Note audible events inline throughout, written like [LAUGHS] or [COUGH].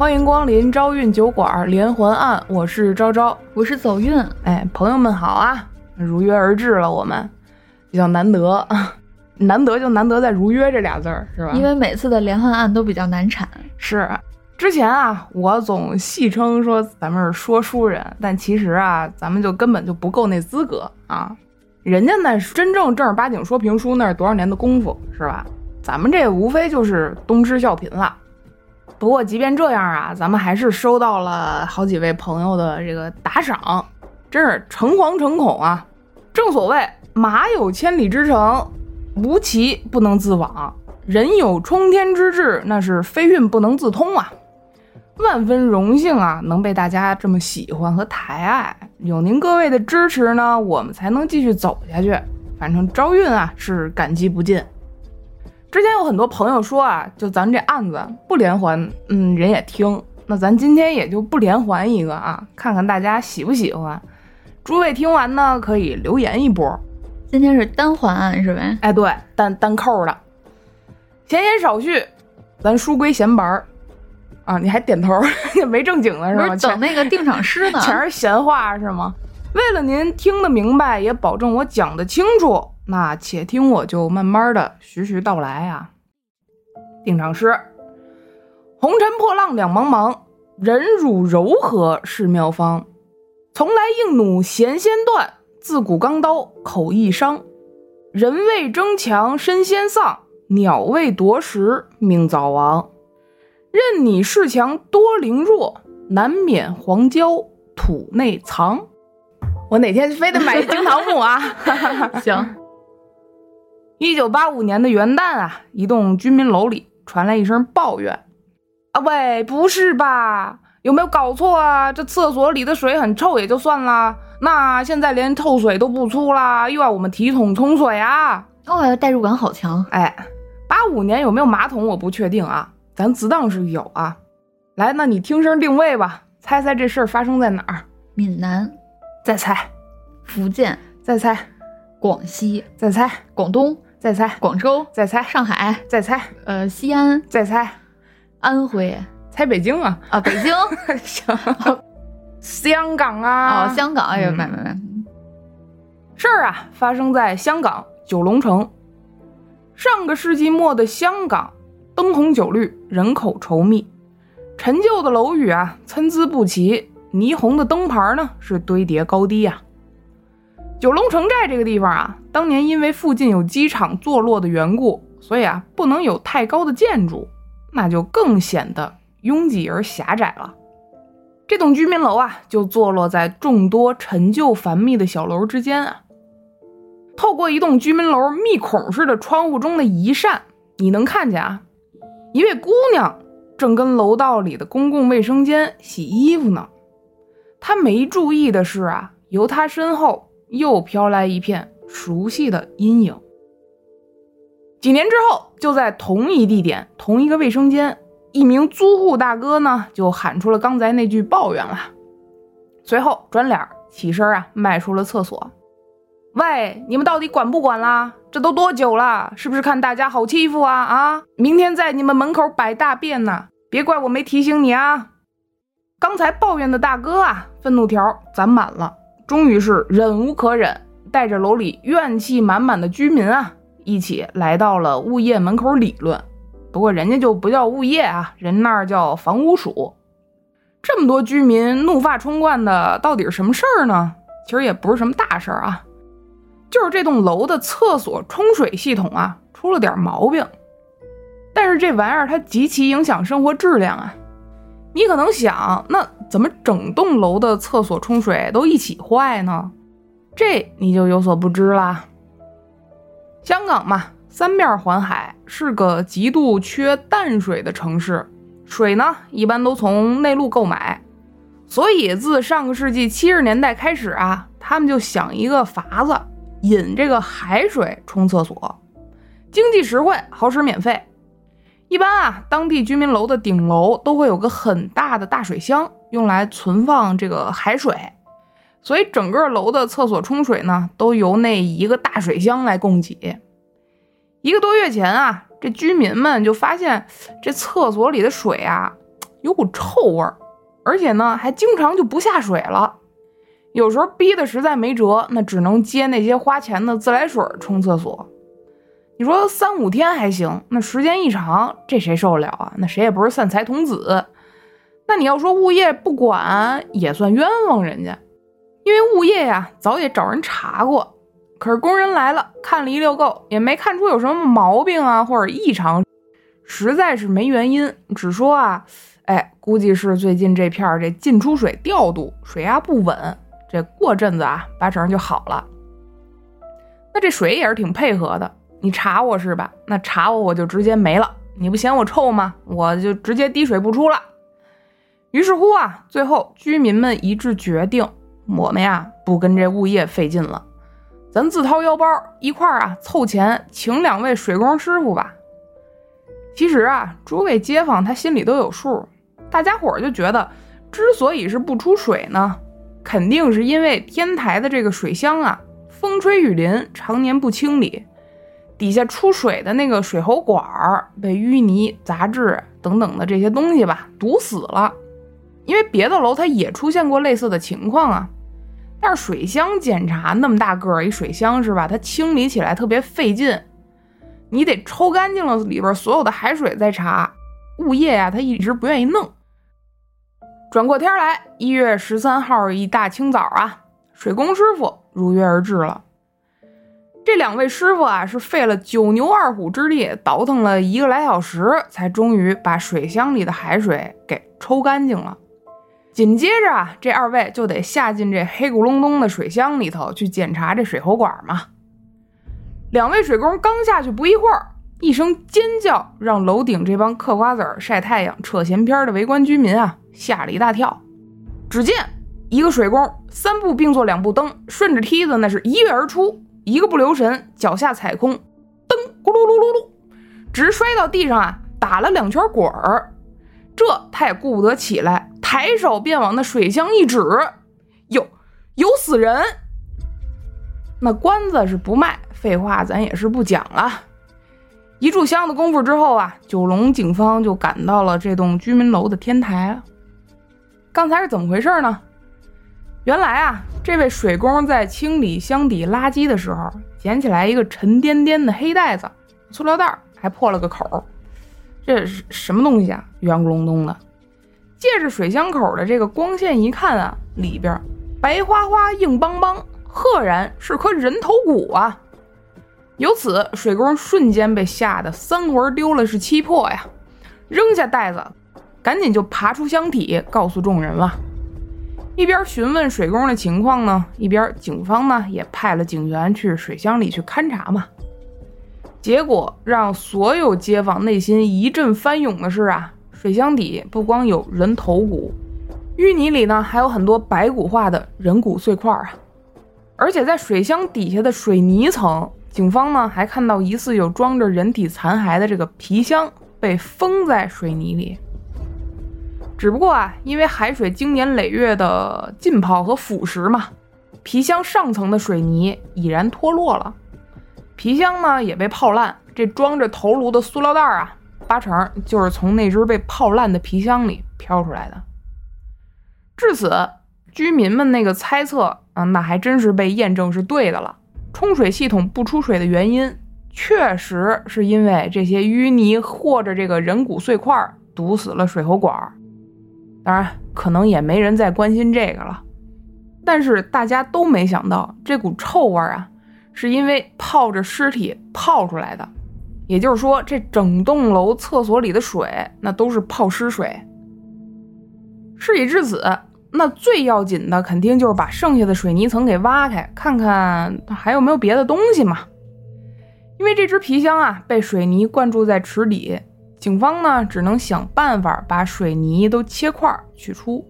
欢迎光临招运酒馆连环案，我是昭昭，我是走运。哎，朋友们好啊，如约而至了，我们比较难得，[LAUGHS] 难得就难得在如约这俩字儿，是吧？因为每次的连环案都比较难产。是，之前啊，我总戏称说咱们是说书人，但其实啊，咱们就根本就不够那资格啊。人家那真正正儿八经说评书，那是多少年的功夫，是吧？咱们这无非就是东施效颦了。不过即便这样啊，咱们还是收到了好几位朋友的这个打赏，真是诚惶诚恐啊！正所谓马有千里之程，无骑不能自往；人有冲天之志，那是非运不能自通啊！万分荣幸啊，能被大家这么喜欢和抬爱，有您各位的支持呢，我们才能继续走下去。反正招运啊，是感激不尽。之前有很多朋友说啊，就咱这案子不连环，嗯，人也听。那咱今天也就不连环一个啊，看看大家喜不喜欢。诸位听完呢，可以留言一波。今天是单环案是呗？哎，对，单单扣的。闲言少叙，咱书归闲白儿啊。你还点头，[LAUGHS] 没正经的是吗？等那个定场诗呢，全是闲话是吗？为了您听得明白，也保证我讲得清楚。那且听我就慢慢的徐徐道来啊。定场诗：红尘破浪两茫茫，忍辱柔和是妙方。从来硬弩弦先断，自古钢刀口易伤。人为争强身先丧，鸟为夺食命早亡。任你恃强多凌弱，难免黄焦土内藏。我哪天非得买一惊堂木啊？[LAUGHS] [LAUGHS] 行。一九八五年的元旦啊，一栋居民楼里传来一声抱怨：“啊喂，不是吧？有没有搞错啊？这厕所里的水很臭也就算了，那现在连臭水都不出啦，又要我们提桶冲水啊？哦，代入感好强！哎，八五年有没有马桶我不确定啊，咱自当是有啊。来，那你听声定位吧，猜猜这事儿发生在哪儿？闽南，再猜；福建，再猜；广西，再猜；广东。”再猜。广州，再猜。上海，再猜。呃西安，再猜。安徽，猜北京啊啊北京。[LAUGHS] 行，香港啊。哦香港哎呀没没没，事儿啊发生在香港九龙城，上个世纪末的香港灯红酒绿，人口稠密，陈旧的楼宇啊参差不齐，霓虹的灯牌呢是堆叠高低呀。九龙城寨这个地方啊，当年因为附近有机场坐落的缘故，所以啊不能有太高的建筑，那就更显得拥挤而狭窄了。这栋居民楼啊，就坐落在众多陈旧繁密的小楼之间啊。透过一栋居民楼密孔式的窗户中的一扇，你能看见啊，一位姑娘正跟楼道里的公共卫生间洗衣服呢。她没注意的是啊，由她身后。又飘来一片熟悉的阴影。几年之后，就在同一地点、同一个卫生间，一名租户大哥呢，就喊出了刚才那句抱怨了。随后转脸起身啊，迈出了厕所。喂，你们到底管不管啦？这都多久了？是不是看大家好欺负啊？啊，明天在你们门口摆大便呢，别怪我没提醒你啊！刚才抱怨的大哥啊，愤怒条攒满了。终于是忍无可忍，带着楼里怨气满满的居民啊，一起来到了物业门口理论。不过人家就不叫物业啊，人那儿叫房屋署。这么多居民怒发冲冠的，到底是什么事儿呢？其实也不是什么大事儿啊，就是这栋楼的厕所冲水系统啊出了点毛病。但是这玩意儿它极其影响生活质量啊。你可能想，那怎么整栋楼的厕所冲水都一起坏呢？这你就有所不知啦。香港嘛，三面环海，是个极度缺淡水的城市，水呢一般都从内陆购买，所以自上个世纪七十年代开始啊，他们就想一个法子，引这个海水冲厕所，经济实惠，好使免费。一般啊，当地居民楼的顶楼都会有个很大的大水箱，用来存放这个海水，所以整个楼的厕所冲水呢，都由那一个大水箱来供给。一个多月前啊，这居民们就发现这厕所里的水啊，有股臭味儿，而且呢还经常就不下水了。有时候逼得实在没辙，那只能接那些花钱的自来水冲厕所。你说三五天还行，那时间一长，这谁受得了啊？那谁也不是散财童子。那你要说物业不管，也算冤枉人家，因为物业呀早也找人查过，可是工人来了看了一溜够，也没看出有什么毛病啊或者异常，实在是没原因，只说啊，哎，估计是最近这片儿这进出水调度水压不稳。这过阵子啊，八成就好了。那这水也是挺配合的，你查我是吧？那查我我就直接没了。你不嫌我臭吗？我就直接滴水不出了。于是乎啊，最后居民们一致决定，我们呀不跟这物业费劲了，咱自掏腰包一块儿啊凑钱请两位水工师傅吧。其实啊，诸位街坊他心里都有数，大家伙儿就觉得，之所以是不出水呢。肯定是因为天台的这个水箱啊，风吹雨淋，常年不清理，底下出水的那个水喉管儿被淤泥、杂质等等的这些东西吧堵死了。因为别的楼它也出现过类似的情况啊，但是水箱检查那么大个儿一水箱是吧？它清理起来特别费劲，你得抽干净了里边所有的海水再查。物业呀，他一直不愿意弄。转过天来，一月十三号一大清早啊，水工师傅如约而至了。这两位师傅啊，是费了九牛二虎之力，倒腾了一个来小时，才终于把水箱里的海水给抽干净了。紧接着啊，这二位就得下进这黑咕隆咚的水箱里头去检查这水喉管嘛。两位水工刚下去不一会儿，一声尖叫让楼顶这帮嗑瓜子儿、晒太阳、扯闲篇的围观居民啊！吓了一大跳，只见一个水工三步并作两步蹬，顺着梯子那是一跃而出，一个不留神脚下踩空，噔咕噜噜噜噜，直摔到地上啊，打了两圈滚儿。这他也顾不得起来，抬手便往那水箱一指，有，有死人！那关子是不卖，废话咱也是不讲了。一炷香的功夫之后啊，九龙警方就赶到了这栋居民楼的天台。刚才是怎么回事呢？原来啊，这位水工在清理箱底垃圾的时候，捡起来一个沉甸甸的黑袋子，塑料袋还破了个口。这是什么东西啊？圆咕隆咚的。借着水箱口的这个光线一看啊，里边白花花、硬邦邦，赫然是颗人头骨啊！由此，水工瞬间被吓得三魂丢了是七魄呀，扔下袋子。赶紧就爬出箱体，告诉众人了。一边询问水工的情况呢，一边警方呢也派了警员去水箱里去勘察嘛。结果让所有街坊内心一阵翻涌的是啊，水箱底不光有人头骨，淤泥里呢还有很多白骨化的人骨碎块啊。而且在水箱底下的水泥层，警方呢还看到疑似有装着人体残骸的这个皮箱被封在水泥里。只不过啊，因为海水经年累月的浸泡和腐蚀嘛，皮箱上层的水泥已然脱落了，皮箱呢也被泡烂。这装着头颅的塑料袋啊，八成就是从那只被泡烂的皮箱里飘出来的。至此，居民们那个猜测啊，那还真是被验证是对的了。冲水系统不出水的原因，确实是因为这些淤泥或者这个人骨碎块堵死了水喉管。当然，可能也没人再关心这个了。但是大家都没想到，这股臭味啊，是因为泡着尸体泡出来的。也就是说，这整栋楼厕所里的水，那都是泡尸水。事已至此，那最要紧的肯定就是把剩下的水泥层给挖开，看看还有没有别的东西嘛。因为这只皮箱啊，被水泥灌注在池底。警方呢，只能想办法把水泥都切块取出。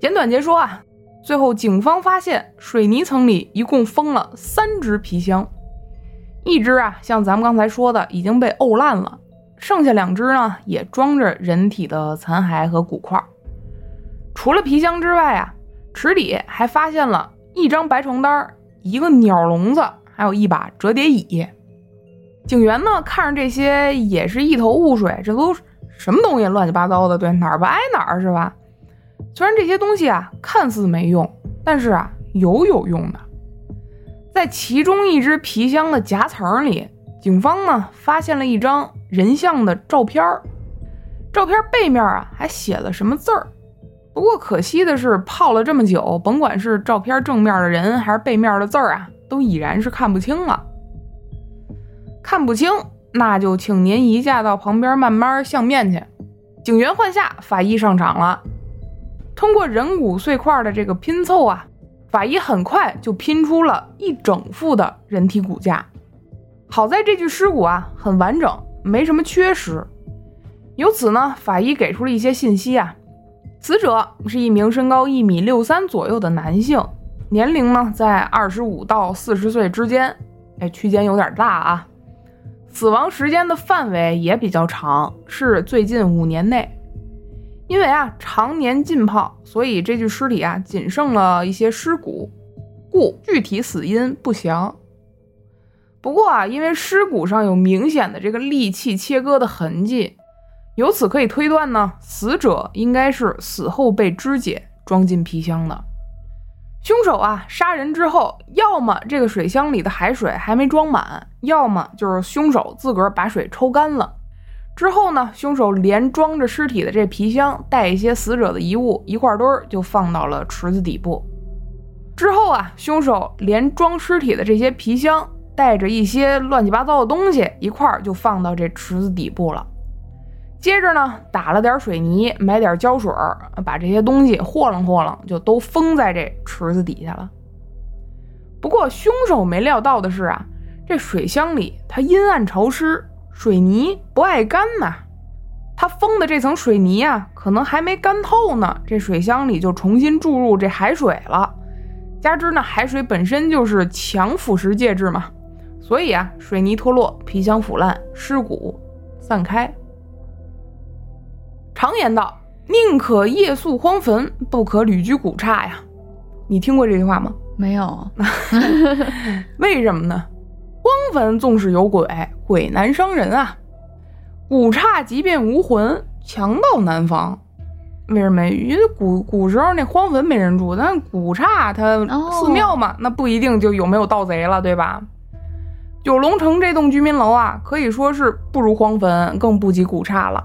简短截说啊，最后警方发现水泥层里一共封了三只皮箱，一只啊，像咱们刚才说的已经被沤烂了，剩下两只呢，也装着人体的残骸和骨块。除了皮箱之外啊，池底还发现了一张白床单、一个鸟笼子，还有一把折叠椅。警员呢，看着这些也是一头雾水，这都什么东西乱七八糟的，对，哪儿不挨哪儿是吧？虽然这些东西啊看似没用，但是啊有有用的。在其中一只皮箱的夹层里，警方呢发现了一张人像的照片儿，照片背面啊还写了什么字儿。不过可惜的是，泡了这么久，甭管是照片正面的人还是背面的字儿啊，都已然是看不清了。看不清，那就请您移驾到旁边慢慢相面去。警员换下，法医上场了。通过人骨碎块的这个拼凑啊，法医很快就拼出了一整副的人体骨架。好在这具尸骨啊很完整，没什么缺失。由此呢，法医给出了一些信息啊。死者是一名身高一米六三左右的男性，年龄呢在二十五到四十岁之间，哎，区间有点大啊。死亡时间的范围也比较长，是最近五年内。因为啊常年浸泡，所以这具尸体啊仅剩了一些尸骨，故具体死因不详。不过啊，因为尸骨上有明显的这个利器切割的痕迹。由此可以推断呢，死者应该是死后被肢解装进皮箱的。凶手啊，杀人之后，要么这个水箱里的海水还没装满，要么就是凶手自个儿把水抽干了。之后呢，凶手连装着尸体的这皮箱带一些死者的遗物一块堆儿就放到了池子底部。之后啊，凶手连装尸体的这些皮箱带着一些乱七八糟的东西一块儿就放到这池子底部了。接着呢，打了点水泥，买点胶水，把这些东西和楞和楞，就都封在这池子底下了。不过凶手没料到的是啊，这水箱里它阴暗潮湿，水泥不爱干呐。它封的这层水泥啊，可能还没干透呢，这水箱里就重新注入这海水了。加之呢，海水本身就是强腐蚀介质嘛，所以啊，水泥脱落，皮箱腐烂，尸骨散开。常言道：“宁可夜宿荒坟，不可旅居古刹。”呀，你听过这句话吗？没有。[LAUGHS] 为什么呢？荒坟纵使有鬼，鬼难伤人啊。古刹即便无魂，强盗难防。为什么？因为古古时候那荒坟没人住，但古刹它寺庙嘛，那不一定就有没有盗贼了，对吧？九龙城这栋居民楼啊，可以说是不如荒坟，更不及古刹了。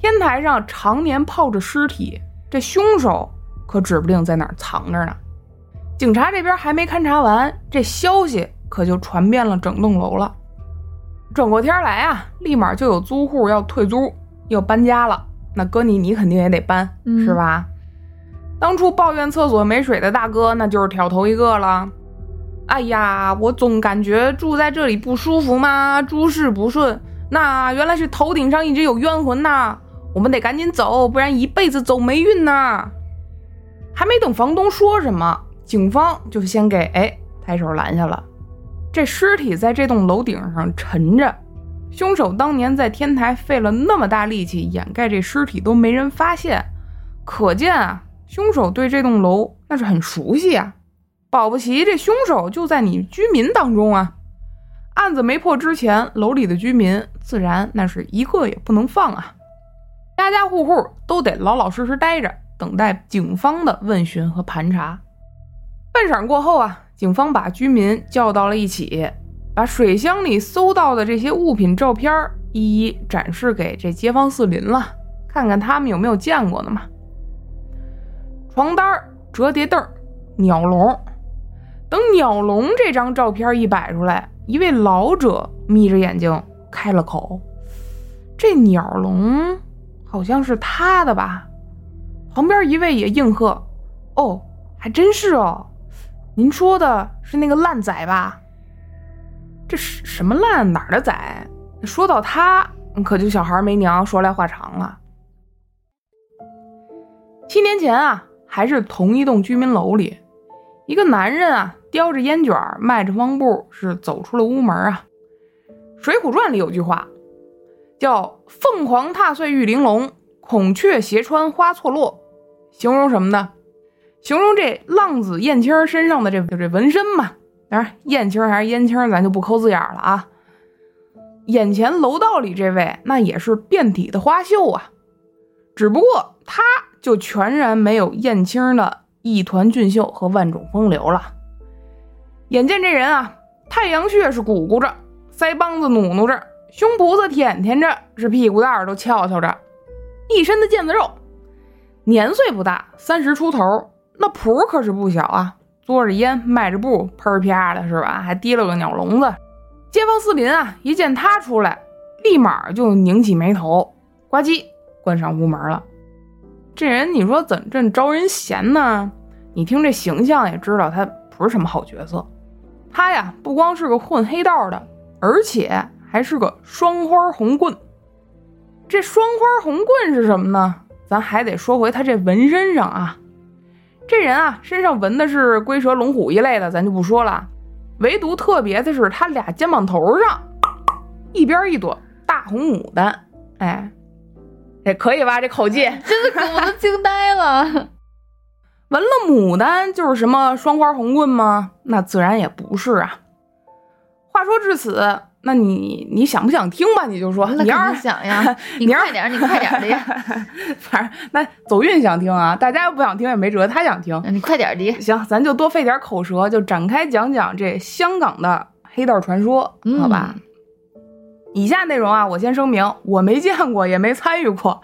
天台上常年泡着尸体，这凶手可指不定在哪儿藏着呢。警察这边还没勘察完，这消息可就传遍了整栋楼了。转过天来啊，立马就有租户要退租，要搬家了。那哥你，你肯定也得搬，是吧？当初抱怨厕所没水的大哥，那就是挑头一个了。哎呀，我总感觉住在这里不舒服嘛，诸事不顺。那原来是头顶上一直有冤魂呐。我们得赶紧走，不然一辈子走霉运呐！还没等房东说什么，警方就先给哎抬手拦下了。这尸体在这栋楼顶上沉着，凶手当年在天台费了那么大力气掩盖这尸体都没人发现，可见啊，凶手对这栋楼那是很熟悉啊。保不齐这凶手就在你居民当中啊！案子没破之前，楼里的居民自然那是一个也不能放啊！家家户户都得老老实实待着，等待警方的问询和盘查。半晌过后啊，警方把居民叫到了一起，把水箱里搜到的这些物品照片一一展示给这街坊四邻了，看看他们有没有见过的嘛。床单、折叠凳、鸟笼，等鸟笼这张照片一摆出来，一位老者眯着眼睛开了口：“这鸟笼。”好像是他的吧，旁边一位也应和：“哦，还真是哦，您说的是那个烂仔吧？这是什么烂哪儿的仔？说到他，可就小孩没娘，说来话长了。七年前啊，还是同一栋居民楼里，一个男人啊，叼着烟卷，迈着方步，是走出了屋门啊。《水浒传》里有句话。”叫凤凰踏碎玉玲珑，孔雀斜穿花错落，形容什么呢？形容这浪子燕青身上的这这纹身嘛。当然，燕青还是燕青，咱就不抠字眼了啊。眼前楼道里这位那也是遍体的花绣啊，只不过他就全然没有燕青的一团俊秀和万种风流了。眼见这人啊，太阳穴是鼓鼓着，腮帮子努努着，胸脯子舔舔着，是屁股蛋儿都翘翘着，一身的腱子肉，年岁不大，三十出头，那谱可是不小啊。嘬着烟，迈着步，喷啪的是吧？还提了个鸟笼子。街坊四邻啊，一见他出来，立马就拧起眉头，呱唧关上屋门了。这人你说怎这招人嫌呢？你听这形象也知道他不是什么好角色。他呀，不光是个混黑道的，而且还是个双花红棍。这双花红棍是什么呢？咱还得说回他这纹身上啊。这人啊，身上纹的是龟蛇龙虎一类的，咱就不说了。唯独特别的是，他俩肩膀头上一边一朵大红牡丹，哎，也可以吧？这口技 [LAUGHS] 真的，我都惊呆了。[LAUGHS] 纹了牡丹就是什么双花红棍吗？那自然也不是啊。话说至此。那你你想不想听吧？你就说，[LAUGHS] 你要是想呀，你快点，你快点的呀。反正那走运想听啊，大家要不想听也没辙，他想听，你快点的。行，咱就多费点口舌，就展开讲讲这香港的黑道传说，好吧？以下内容啊，我先声明，我没见过，也没参与过，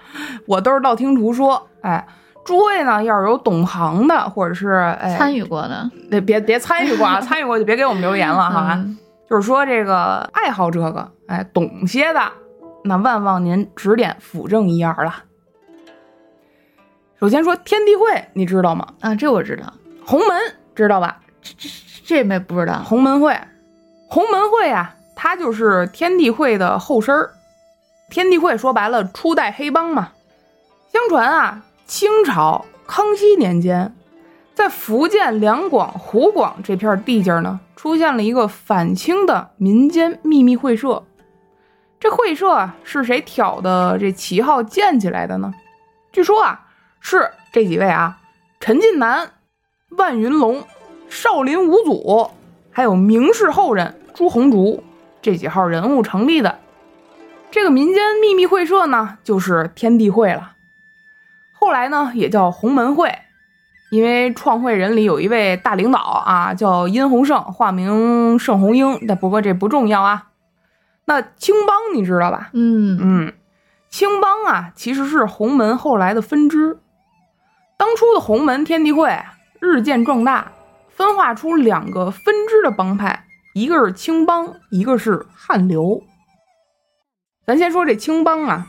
我都是道听途说。哎，诸位呢，要是有懂行的，或者是哎参与过的，那别别参与过啊，[LAUGHS] 参与过就别给我们留言了，好吧？就是说，这个爱好这个，哎，懂些的，那万望您指点辅正一二了。首先说天地会，你知道吗？啊，这我知道。洪门知道吧？这这这没不知道。洪门会，洪门会啊，它就是天地会的后身儿。天地会说白了，初代黑帮嘛。相传啊，清朝康熙年间。在福建两广、湖广这片地界呢，出现了一个反清的民间秘密会社。这会社啊，是谁挑的这旗号建起来的呢？据说啊，是这几位啊：陈近南、万云龙、少林五祖，还有明氏后人朱红竹这几号人物成立的。这个民间秘密会社呢，就是天地会了。后来呢，也叫洪门会。因为创会人里有一位大领导啊，叫殷洪胜，化名盛红英。但不过这不重要啊。那青帮你知道吧？嗯嗯，青帮啊，其实是洪门后来的分支。当初的洪门天地会日渐壮大，分化出两个分支的帮派，一个是青帮，一个是汉流。咱先说这青帮啊，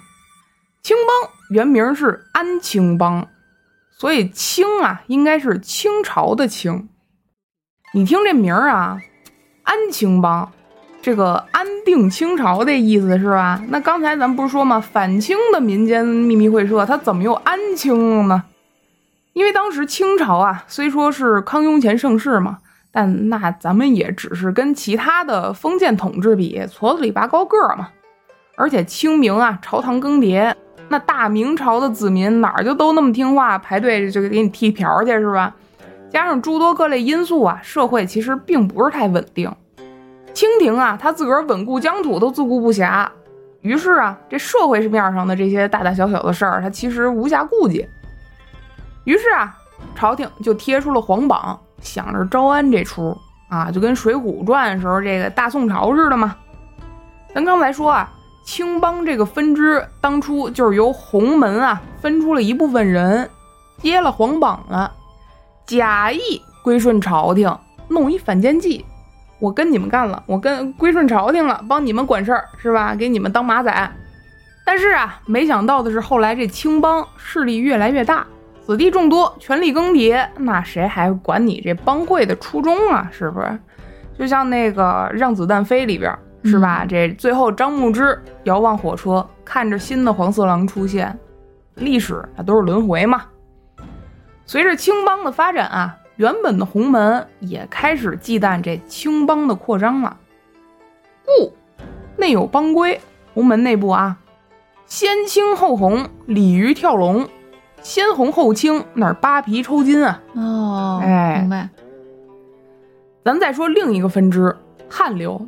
青帮原名是安青帮。所以清啊，应该是清朝的清。你听这名儿啊，安清帮，这个安定清朝的意思是吧？那刚才咱们不是说吗？反清的民间秘密会社，它怎么又安清了呢？因为当时清朝啊，虽说是康雍乾盛世嘛，但那咱们也只是跟其他的封建统治比，矬子里拔高个儿嘛。而且清明啊，朝堂更迭。那大明朝的子民哪儿就都那么听话，排队就给你剃瓢去是吧？加上诸多各类因素啊，社会其实并不是太稳定。清廷啊，他自个儿稳固疆土都自顾不暇，于是啊，这社会面上的这些大大小小的事儿，他其实无暇顾及。于是啊，朝廷就贴出了皇榜，想着招安这出啊，就跟《水浒传》时候这个大宋朝似的嘛。咱刚才说啊。青帮这个分支当初就是由洪门啊分出了一部分人，接了皇榜了，假意归顺朝廷，弄一反间计，我跟你们干了，我跟归顺朝廷了，帮你们管事儿是吧？给你们当马仔。但是啊，没想到的是，后来这青帮势力越来越大，子弟众多，权力更迭，那谁还管你这帮会的初衷啊？是不是？就像那个《让子弹飞》里边。是吧？这最后张牧之遥望火车，看着新的黄色狼出现，历史那都是轮回嘛。随着青帮的发展啊，原本的洪门也开始忌惮这青帮的扩张了。故内有帮规，洪门内部啊，先青后红，鲤鱼跳龙，先红后青，那扒皮抽筋啊。哦，哎，明白。咱再说另一个分支，汉流。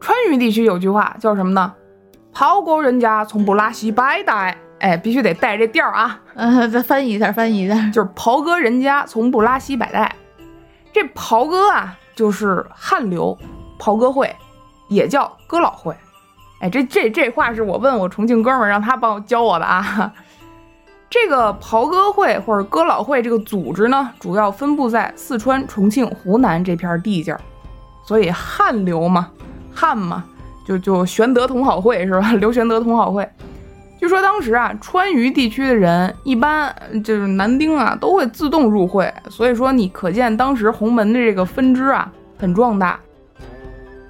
川渝地区有句话叫什么呢？袍哥人家从不拉稀白带，哎，必须得带这调儿啊。嗯，再翻译一下，翻译一下。就是袍哥人家从不拉稀白带。这袍哥啊，就是汉流袍哥会，也叫哥老会。哎，这这这话是我问我重庆哥们儿，让他帮我教我的啊。这个袍哥会或者哥老会这个组织呢，主要分布在四川、重庆、湖南这片地界儿，所以汉流嘛，汉嘛，就就玄德同好会是吧？刘玄德同好会。据说当时啊，川渝地区的人一般就是男丁啊，都会自动入会，所以说你可见当时洪门的这个分支啊很壮大。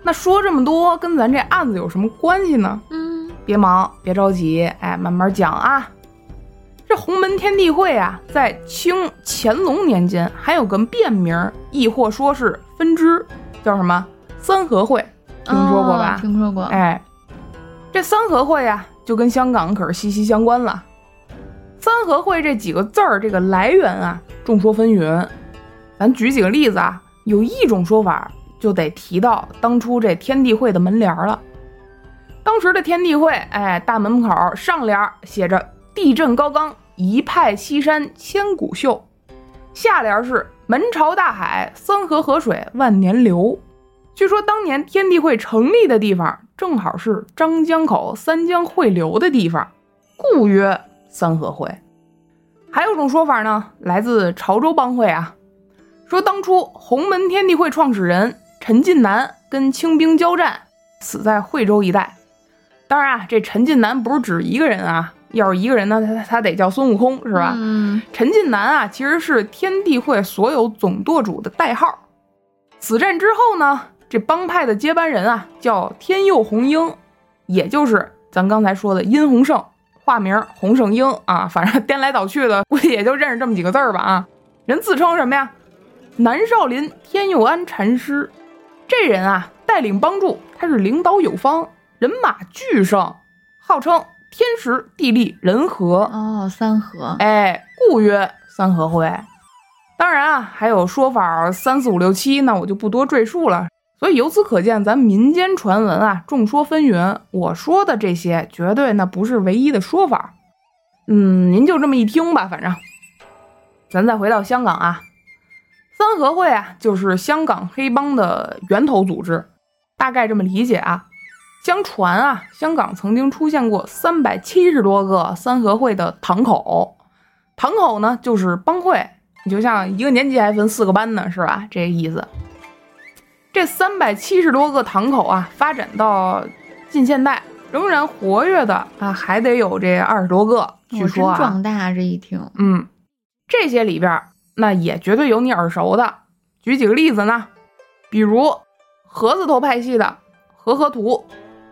那说这么多，跟咱这案子有什么关系呢？嗯，别忙，别着急，哎，慢慢讲啊。这洪门天地会啊，在清乾隆年间还有个变名，亦或说是分支，叫什么三合会？听说过吧？哦听说过。哎，这三合会啊，就跟香港可是息息相关了。三合会这几个字儿，这个来源啊，众说纷纭。咱举几个例子啊，有一种说法就得提到当初这天地会的门帘儿了。当时的天地会，哎，大门口上联儿写着“地震高冈，一派西山千古秀”，下联是“门朝大海，三河河水万年流”。据说当年天地会成立的地方，正好是张江口三江汇流的地方，故曰三合会。还有种说法呢，来自潮州帮会啊，说当初洪门天地会创始人陈近南跟清兵交战，死在惠州一带。当然啊，这陈近南不是指一个人啊，要是一个人呢，他他得叫孙悟空是吧？嗯，陈近南啊，其实是天地会所有总舵主的代号。此战之后呢，这帮派的接班人啊，叫天佑红英，也就是咱刚才说的殷洪胜，化名洪胜英啊，反正颠来倒去的，估计也就认识这么几个字儿吧啊。人自称什么呀？南少林天佑安禅师。这人啊，带领帮助，他是领导有方，人马巨盛，号称天时地利人和。哦，三合。哎，故曰三合会。当然啊，还有说法三四五六七，那我就不多赘述了。所以由此可见，咱民间传闻啊，众说纷纭。我说的这些，绝对那不是唯一的说法。嗯，您就这么一听吧，反正。咱再回到香港啊，三合会啊，就是香港黑帮的源头组织，大概这么理解啊。相传啊，香港曾经出现过三百七十多个三合会的堂口，堂口呢就是帮会，你就像一个年级还分四个班呢，是吧？这个意思。这三百七十多个堂口啊，发展到近现代仍然活跃的啊，还得有这二十多个。据说啊，壮大，这一听。嗯，这些里边那也绝对有你耳熟的。举几个例子呢？比如河字头派系的和合图、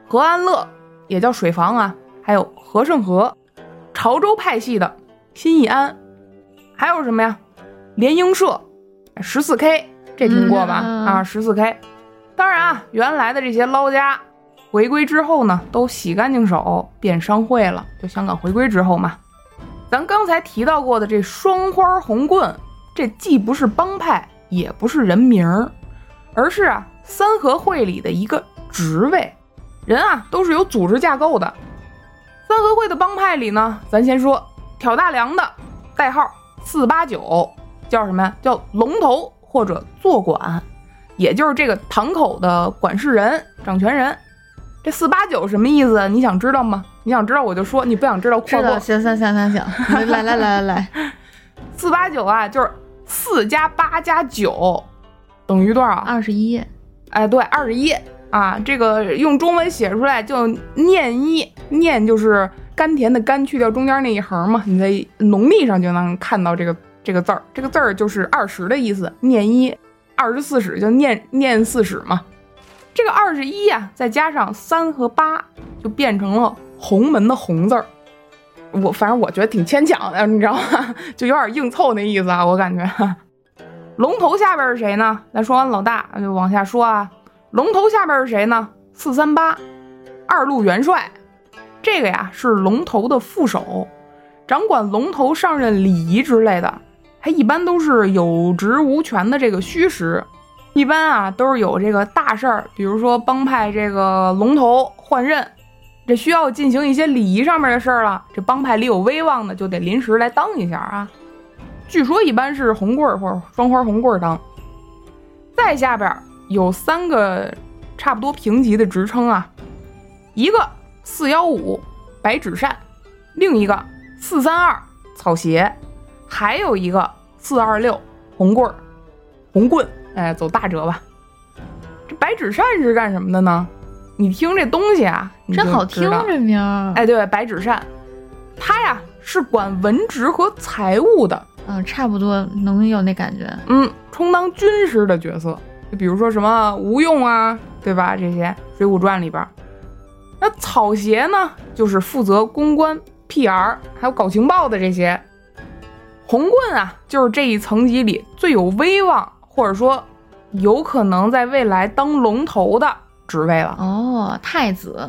和安乐，也叫水房啊，还有和盛和；潮州派系的新义安，还有什么呀？联英社、十四 K，这听过吧？嗯啊，十四 K。当然啊，原来的这些捞家回归之后呢，都洗干净手变商会了。就香港回归之后嘛，咱刚才提到过的这双花红棍，这既不是帮派，也不是人名儿，而是啊三合会里的一个职位。人啊都是有组织架构的。三合会的帮派里呢，咱先说挑大梁的，代号四八九，叫什么呀？叫龙头或者坐管，也就是这个堂口的管事人、掌权人。这四八九什么意思？你想知道吗？你想知道我就说，你不想知道括过。行行行行行，来来来来来，[LAUGHS] 四八九啊，就是四加八加九等于多少？二十一。哎，对，二十一啊。这个用中文写出来就念一，念就是甘甜的甘，去掉中间那一横嘛，你在农历上就能看到这个这个字儿，这个字儿就是二十的意思，念一，二十四史就念念四史嘛。这个二十一呀，再加上三和八，就变成了洪门的洪字儿。我反正我觉得挺牵强的，你知道吗？[LAUGHS] 就有点硬凑那意思啊，我感觉。[LAUGHS] 龙头下边是谁呢？咱说完老大，就往下说啊。龙头下边是谁呢？四三八，二路元帅。这个呀是龙头的副手，掌管龙头上任礼仪之类的。他一般都是有职无权的这个虚实。一般啊都是有这个大事儿，比如说帮派这个龙头换任，这需要进行一些礼仪上面的事儿了。这帮派里有威望的就得临时来当一下啊。据说一般是红棍儿或者双花红棍儿当。再下边有三个差不多平级的职称啊，一个四幺五白纸扇，另一个四三二草鞋，还有一个四二六红棍儿，红棍，哎，走大折吧。这白纸扇是干什么的呢？你听这东西啊，真好听这名儿。哎，对，白纸扇，它呀是管文职和财务的，嗯，差不多能有那感觉。嗯，充当军师的角色，就比如说什么吴用啊，对吧？这些《水浒传》里边儿，那草鞋呢，就是负责公关、PR 还有搞情报的这些。红棍啊，就是这一层级里最有威望，或者说有可能在未来当龙头的职位了。哦，太子。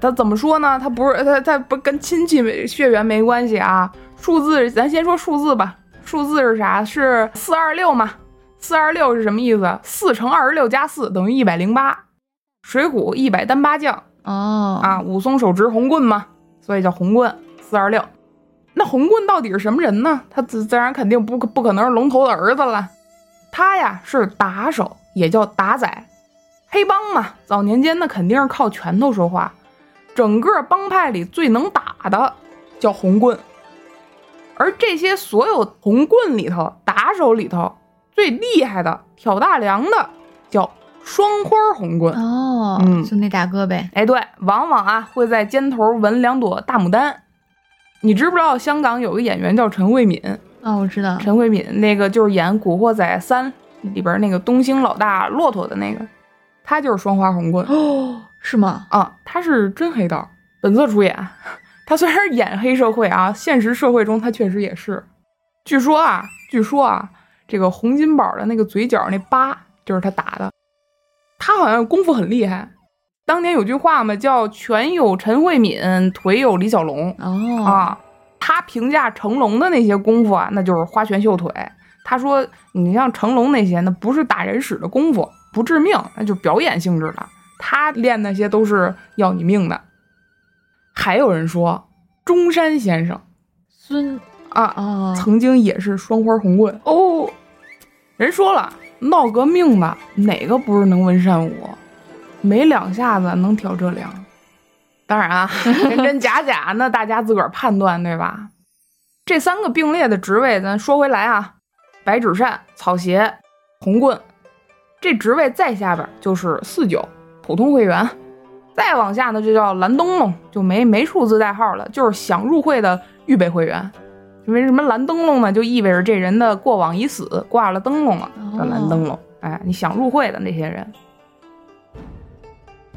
他怎么说呢？他不是他他不跟亲戚血缘没关系啊。数字，咱先说数字吧。数字是啥？是四二六嘛？四二六是什么意思？四乘二十六加四等于一百零八。水浒一百单八将哦，啊，武松手执红棍嘛，所以叫红棍四二六。那红棍到底是什么人呢？他自自然肯定不不可能是龙头的儿子了。他呀是打手，也叫打仔。黑帮嘛，早年间那肯定是靠拳头说话。整个帮派里最能打的叫红棍，而这些所有红棍里头，打手里头最厉害的、挑大梁的叫双花红棍。哦，嗯就那大哥呗。哎，对，往往啊会在肩头纹两朵大牡丹。你知不知道香港有个演员叫陈慧敏？哦，我知道。陈慧敏那个就是演《古惑仔三》里边那个东兴老大骆驼的那个，他就是双花红棍。哦，是吗？啊，他是真黑道，本色出演。[LAUGHS] 他虽然是演黑社会啊，现实社会中他确实也是。据说啊，据说啊，这个洪金宝的那个嘴角那疤就是他打的。他好像功夫很厉害。当年有句话嘛，叫“拳有陈慧敏，腿有李小龙”哦，啊。他评价成龙的那些功夫啊，那就是花拳绣腿。他说，你像成龙那些，那不是打人使的功夫，不致命，那就表演性质的。他练那些都是要你命的。还有人说，中山先生孙啊，啊，曾经也是双花红棍哦。人说了，闹革命的哪个不是能文善武？没两下子能挑这梁。当然啊，[LAUGHS] 真真假假那大家自个儿判断，对吧？这三个并列的职位，咱说回来啊，白纸扇、草鞋、红棍，这职位再下边就是四九普通会员，再往下呢就叫蓝灯笼，就没没数字代号了，就是想入会的预备会员。因为什么蓝灯笼呢？就意味着这人的过往已死，挂了灯笼了，叫蓝灯笼。哎，你想入会的那些人，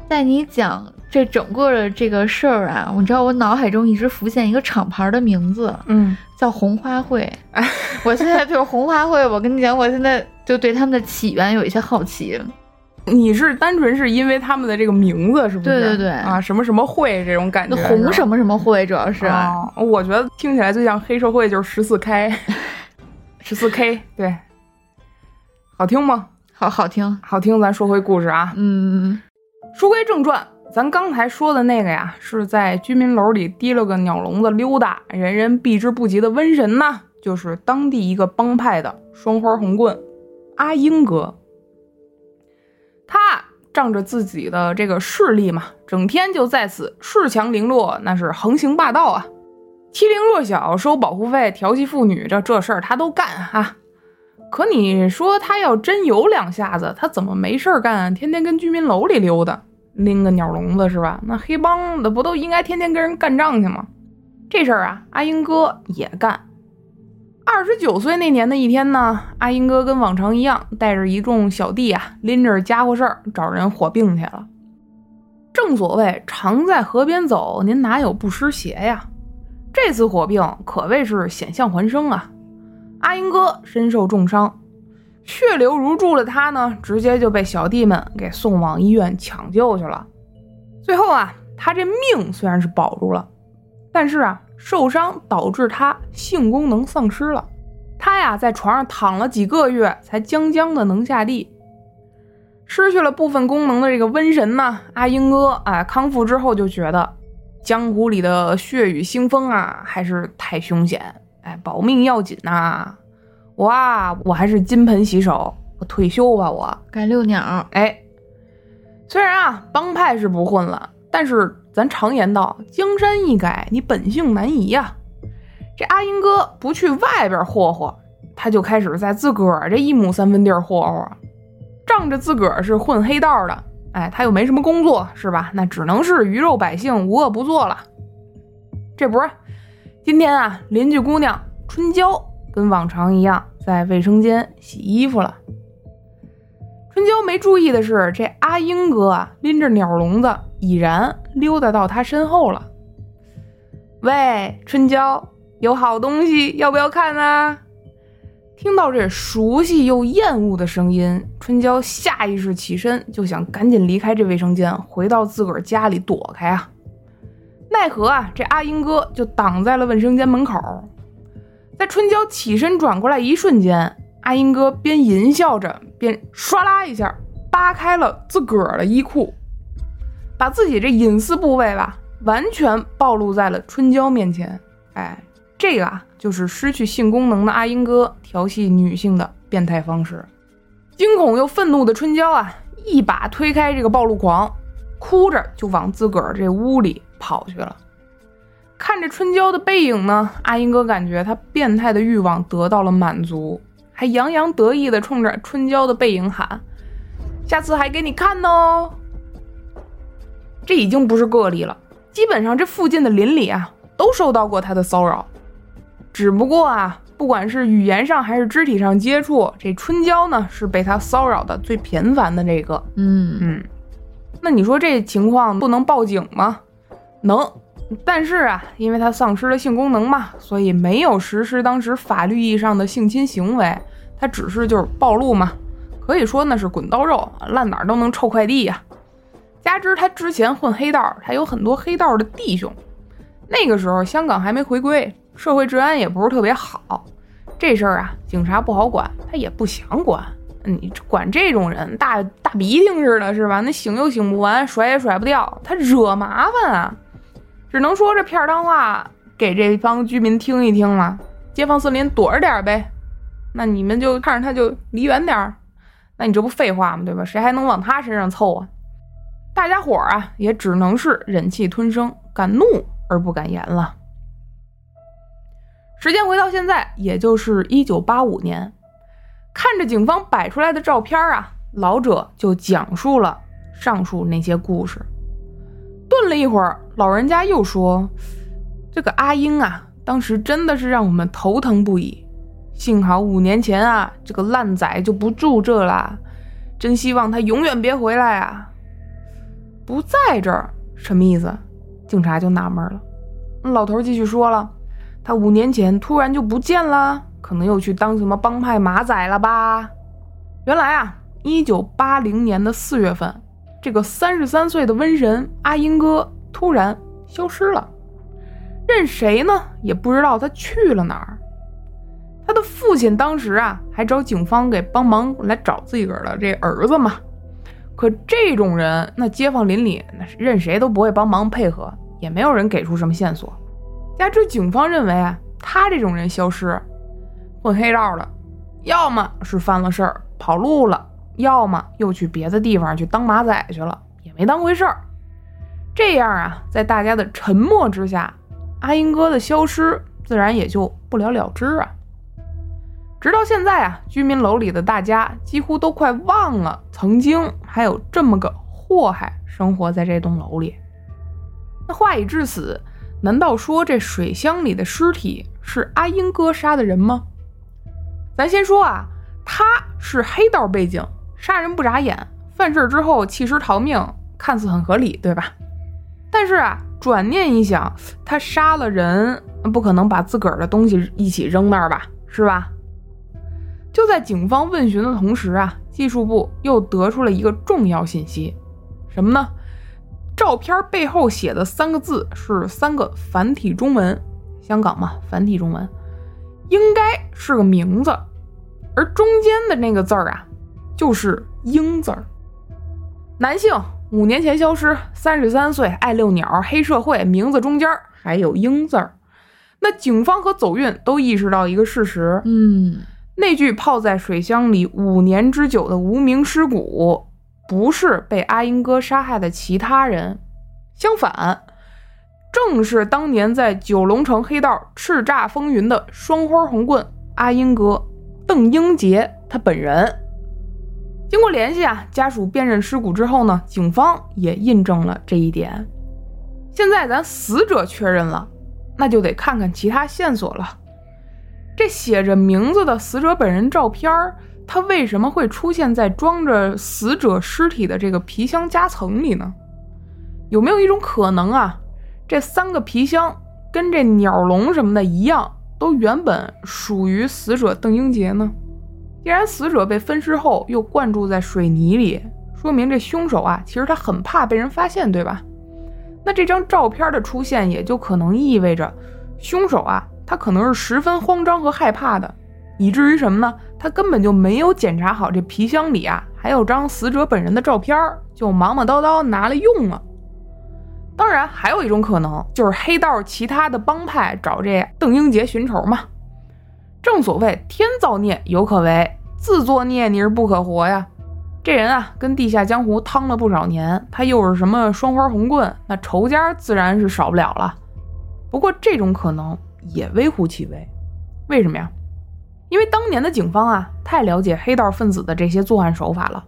在你讲这整个的这个事儿啊，我知道我脑海中一直浮现一个厂牌的名字，嗯，叫红花会。[LAUGHS] 我现在对红花会，我跟你讲，我现在就对他们的起源有一些好奇。你是单纯是因为他们的这个名字是不是？对对对啊，什么什么会这种感觉那，红什么什么会，主要是、哦我觉得听起来最像黑社会就是十四 K，[LAUGHS] 十四 K 对，好听吗？好好听。好听，咱说回故事啊。嗯，书归正传，咱刚才说的那个呀，是在居民楼里提了个鸟笼子溜达，人人避之不及的瘟神呢，就是当地一个帮派的双花红棍阿英哥。他仗着自己的这个势力嘛，整天就在此恃强凌弱，那是横行霸道啊，欺凌弱小，收保护费，调戏妇女，这这事儿他都干啊。可你说他要真有两下子，他怎么没事儿干，天天跟居民楼里溜达，拎个鸟笼子是吧？那黑帮的不都应该天天跟人干仗去吗？这事儿啊，阿英哥也干。二十九岁那年的一天呢，阿英哥跟往常一样，带着一众小弟啊，拎着家伙事儿找人火并去了。正所谓常在河边走，您哪有不湿鞋呀？这次火并可谓是险象环生啊！阿英哥身受重伤，血流如注的他呢，直接就被小弟们给送往医院抢救去了。最后啊，他这命虽然是保住了，但是啊，受伤导致他性功能丧失了。他呀，在床上躺了几个月，才将将的能下地。失去了部分功能的这个瘟神呢，阿英哥哎康复之后就觉得江湖里的血雨腥风啊，还是太凶险，哎，保命要紧呐！哇，我还是金盆洗手，我退休吧，我该遛鸟。哎，虽然啊帮派是不混了，但是咱常言道，江山易改，你本性难移呀。这阿英哥不去外边霍霍，他就开始在自个儿这一亩三分地儿霍霍。仗着自个儿是混黑道的，哎，他又没什么工作，是吧？那只能是鱼肉百姓，无恶不作了。这不是今天啊，邻居姑娘春娇跟往常一样在卫生间洗衣服了。春娇没注意的是，这阿英哥啊拎着鸟笼子已然溜达到她身后了。喂，春娇，有好东西要不要看啊？听到这熟悉又厌恶的声音，春娇下意识起身，就想赶紧离开这卫生间，回到自个儿家里躲开啊。奈何啊，这阿英哥就挡在了卫生间门口。在春娇起身转过来一瞬间，阿英哥边淫笑着，边唰啦一下扒开了自个儿的衣裤，把自己这隐私部位吧完全暴露在了春娇面前。哎。这个啊，就是失去性功能的阿英哥调戏女性的变态方式。惊恐又愤怒的春娇啊，一把推开这个暴露狂，哭着就往自个儿这屋里跑去了。看着春娇的背影呢，阿英哥感觉他变态的欲望得到了满足，还洋洋得意地冲着春娇的背影喊：“下次还给你看哦！”这已经不是个例了，基本上这附近的邻里啊，都受到过他的骚扰。只不过啊，不管是语言上还是肢体上接触，这春娇呢是被他骚扰的最频繁的这个。嗯嗯，那你说这情况不能报警吗？能，但是啊，因为他丧失了性功能嘛，所以没有实施当时法律意义上的性侵行为，他只是就是暴露嘛，可以说那是滚刀肉，烂哪儿都能臭快递呀。加之他之前混黑道，他有很多黑道的弟兄，那个时候香港还没回归。社会治安也不是特别好，这事儿啊，警察不好管，他也不想管。你管这种人，大大鼻涕似的，是吧？那醒又醒不完，甩也甩不掉，他惹麻烦啊。只能说这片儿汤话给这帮居民听一听了。街坊四邻躲着点呗，那你们就看着他就离远点儿。那你这不废话吗？对吧？谁还能往他身上凑啊？大家伙儿啊，也只能是忍气吞声，敢怒而不敢言了。时间回到现在，也就是一九八五年，看着警方摆出来的照片啊，老者就讲述了上述那些故事。顿了一会儿，老人家又说：“这个阿英啊，当时真的是让我们头疼不已。幸好五年前啊，这个烂仔就不住这了。真希望他永远别回来啊！不在这儿什么意思？”警察就纳闷了。老头继续说了。他五年前突然就不见了，可能又去当什么帮派马仔了吧？原来啊，一九八零年的四月份，这个三十三岁的瘟神阿英哥突然消失了，任谁呢也不知道他去了哪儿。他的父亲当时啊还找警方给帮忙来找自己个儿的这儿子嘛，可这种人，那街坊邻里那是任谁都不会帮忙配合，也没有人给出什么线索。加之警方认为啊，他这种人消失，混黑道的，要么是犯了事儿跑路了，要么又去别的地方去当马仔去了，也没当回事儿。这样啊，在大家的沉默之下，阿英哥的消失自然也就不了了之啊。直到现在啊，居民楼里的大家几乎都快忘了曾经还有这么个祸害生活在这栋楼里。那话已至此。难道说这水箱里的尸体是阿英哥杀的人吗？咱先说啊，他是黑道背景，杀人不眨眼，犯事之后弃尸逃命，看似很合理，对吧？但是啊，转念一想，他杀了人，不可能把自个儿的东西一起扔那儿吧，是吧？就在警方问询的同时啊，技术部又得出了一个重要信息，什么呢？照片背后写的三个字是三个繁体中文，香港嘛，繁体中文应该是个名字，而中间的那个字儿啊，就是“英”字儿。男性，五年前消失，三十三岁，爱遛鸟，黑社会，名字中间还有英字儿。那警方和走运都意识到一个事实，嗯，那具泡在水箱里五年之久的无名尸骨，不是被阿英哥杀害的其他人，相反，正是当年在九龙城黑道叱咤风云的双花红棍阿英哥邓英杰他本人。经过联系啊，家属辨认尸骨之后呢，警方也印证了这一点。现在咱死者确认了，那就得看看其他线索了。这写着名字的死者本人照片儿，他为什么会出现在装着死者尸体的这个皮箱夹层里呢？有没有一种可能啊？这三个皮箱跟这鸟笼什么的一样，都原本属于死者邓英杰呢？既然死者被分尸后又灌注在水泥里，说明这凶手啊，其实他很怕被人发现，对吧？那这张照片的出现，也就可能意味着凶手啊，他可能是十分慌张和害怕的，以至于什么呢？他根本就没有检查好这皮箱里啊还有张死者本人的照片，就忙忙叨叨拿来用了。当然，还有一种可能，就是黑道其他的帮派找这邓英杰寻仇嘛。正所谓天造孽有可为，自作孽你是不可活呀。这人啊，跟地下江湖趟了不少年，他又是什么双花红棍，那仇家自然是少不了了。不过这种可能也微乎其微，为什么呀？因为当年的警方啊，太了解黑道分子的这些作案手法了，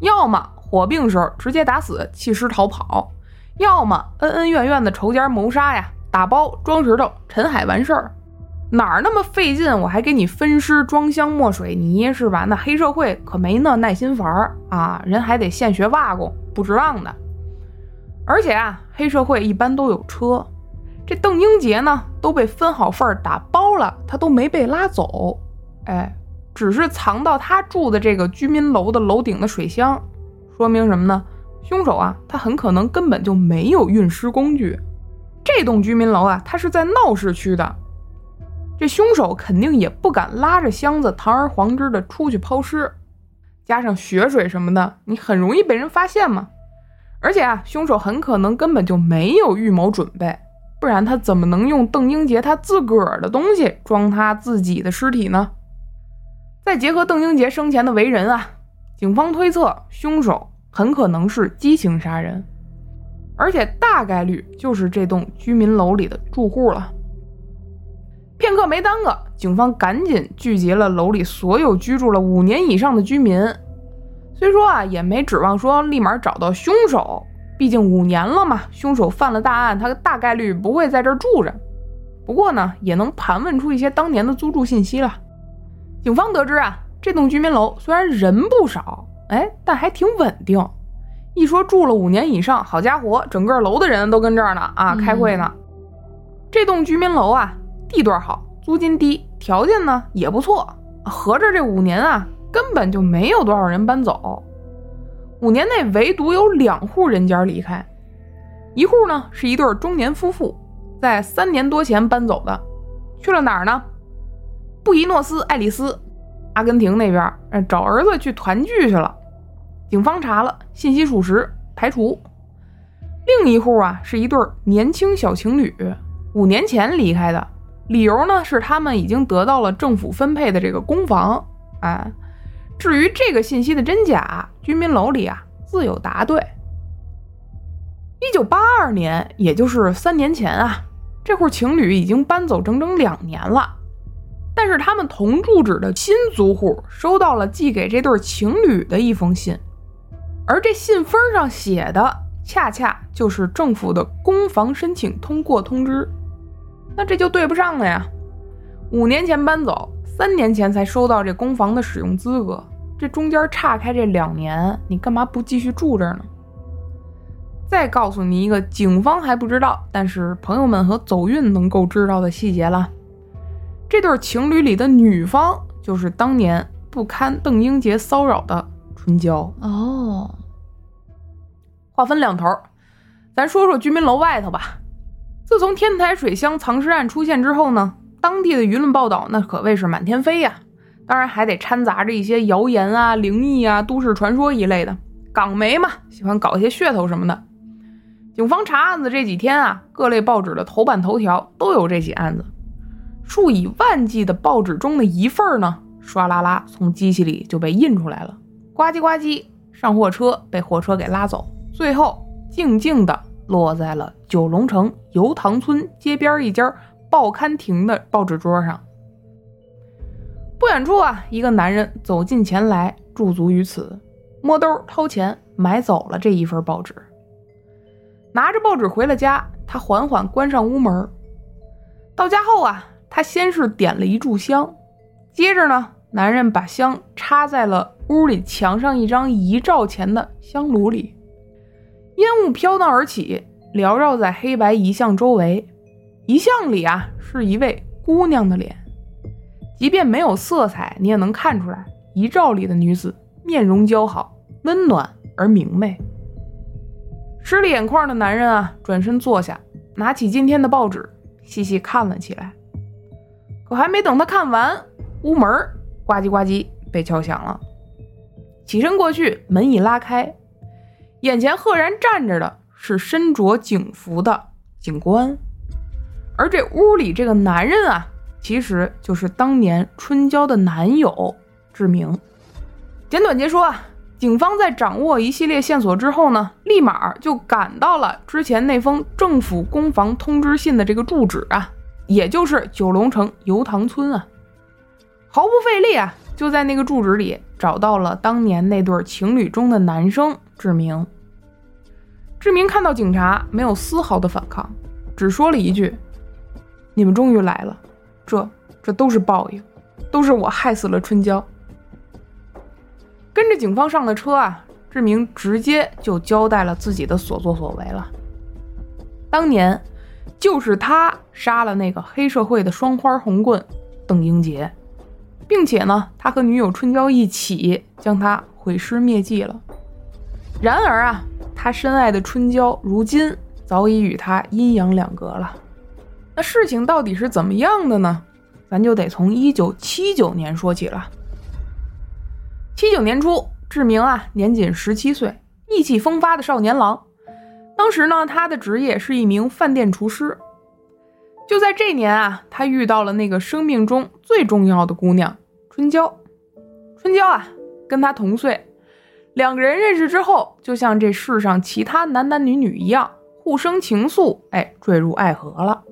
要么火并时候直接打死弃尸逃跑，要么恩恩怨怨的仇家谋杀呀，打包装石头沉海完事儿。哪儿那么费劲？我还给你分尸、装箱、抹水泥，是吧？那黑社会可没那耐心玩儿啊，人还得现学瓦工，不值当的。而且啊，黑社会一般都有车，这邓英杰呢都被分好份儿打包了，他都没被拉走，哎，只是藏到他住的这个居民楼的楼顶的水箱，说明什么呢？凶手啊，他很可能根本就没有运尸工具。这栋居民楼啊，它是在闹市区的。这凶手肯定也不敢拉着箱子堂而皇之的出去抛尸，加上血水什么的，你很容易被人发现嘛。而且啊，凶手很可能根本就没有预谋准备，不然他怎么能用邓英杰他自个儿的东西装他自己的尸体呢？再结合邓英杰生前的为人啊，警方推测凶手很可能是激情杀人，而且大概率就是这栋居民楼里的住户了。片刻没耽搁，警方赶紧聚集了楼里所有居住了五年以上的居民。虽说啊，也没指望说立马找到凶手，毕竟五年了嘛，凶手犯了大案，他大概率不会在这儿住着。不过呢，也能盘问出一些当年的租住信息了。警方得知啊，这栋居民楼虽然人不少，哎，但还挺稳定。一说住了五年以上，好家伙，整个楼的人都跟这儿呢啊，开会呢。这栋居民楼啊。地段好，租金低，条件呢也不错。合着这五年啊，根本就没有多少人搬走。五年内唯独有两户人家离开，一户呢是一对中年夫妇，在三年多前搬走的，去了哪儿呢？布宜诺斯艾利斯，阿根廷那边，找儿子去团聚去了。警方查了，信息属实，排除。另一户啊是一对年轻小情侣，五年前离开的。理由呢是他们已经得到了政府分配的这个公房，哎，至于这个信息的真假，居民楼里啊自有答对。一九八二年，也就是三年前啊，这户情侣已经搬走整整两年了，但是他们同住址的新租户收到了寄给这对情侣的一封信，而这信封上写的恰恰就是政府的公房申请通过通知。那这就对不上了呀！五年前搬走，三年前才收到这公房的使用资格，这中间岔开这两年，你干嘛不继续住这儿呢？再告诉你一个警方还不知道，但是朋友们和走运能够知道的细节了：这对情侣里的女方就是当年不堪邓英杰骚扰的春娇哦。话分两头，咱说说居民楼外头吧。自从天台水箱藏尸案出现之后呢，当地的舆论报道那可谓是满天飞呀。当然还得掺杂着一些谣言啊、灵异啊、都市传说一类的，港媒嘛，喜欢搞一些噱头什么的。警方查案子这几天啊，各类报纸的头版头条都有这起案子。数以万计的报纸中的一份呢，唰啦啦从机器里就被印出来了，呱唧呱唧上货车，被货车给拉走，最后静静的落在了九龙城油塘村街边一家报刊亭的报纸桌上。不远处啊，一个男人走近前来，驻足于此，摸兜掏钱买走了这一份报纸。拿着报纸回了家，他缓缓关上屋门。到家后啊。他先是点了一炷香，接着呢，男人把香插在了屋里墙上一张遗照前的香炉里，烟雾飘荡而起，缭绕在黑白遗像周围。遗像里啊，是一位姑娘的脸，即便没有色彩，你也能看出来，遗照里的女子面容姣好，温暖而明媚。湿了眼眶的男人啊，转身坐下，拿起今天的报纸，细细看了起来。可还没等他看完，屋门呱唧呱唧被敲响了。起身过去，门一拉开，眼前赫然站着的是身着警服的警官，而这屋里这个男人啊，其实就是当年春娇的男友志明。简短截说啊，警方在掌握一系列线索之后呢，立马就赶到了之前那封政府公房通知信的这个住址啊。也就是九龙城油塘村啊，毫不费力啊，就在那个住址里找到了当年那对情侣中的男生志明。志明看到警察，没有丝毫的反抗，只说了一句：“你们终于来了，这这都是报应，都是我害死了春娇。”跟着警方上了车啊，志明直接就交代了自己的所作所为了。当年。就是他杀了那个黑社会的双花红棍邓英杰，并且呢，他和女友春娇一起将他毁尸灭迹了。然而啊，他深爱的春娇如今早已与他阴阳两隔了。那事情到底是怎么样的呢？咱就得从一九七九年说起了。七九年初，志明啊年仅十七岁，意气风发的少年郎。当时呢，他的职业是一名饭店厨师。就在这年啊，他遇到了那个生命中最重要的姑娘春娇。春娇啊，跟他同岁，两个人认识之后，就像这世上其他男男女女一样，互生情愫，哎，坠入爱河了。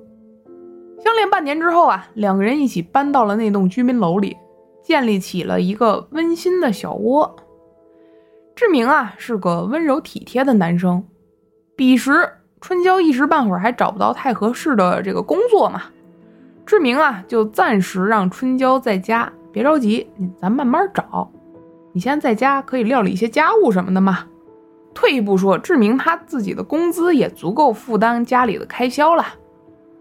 相恋半年之后啊，两个人一起搬到了那栋居民楼里，建立起了一个温馨的小窝。志明啊，是个温柔体贴的男生。彼时，春娇一时半会儿还找不到太合适的这个工作嘛。志明啊，就暂时让春娇在家，别着急，咱慢慢找。你现在在家可以料理一些家务什么的嘛。退一步说，志明他自己的工资也足够负担家里的开销了，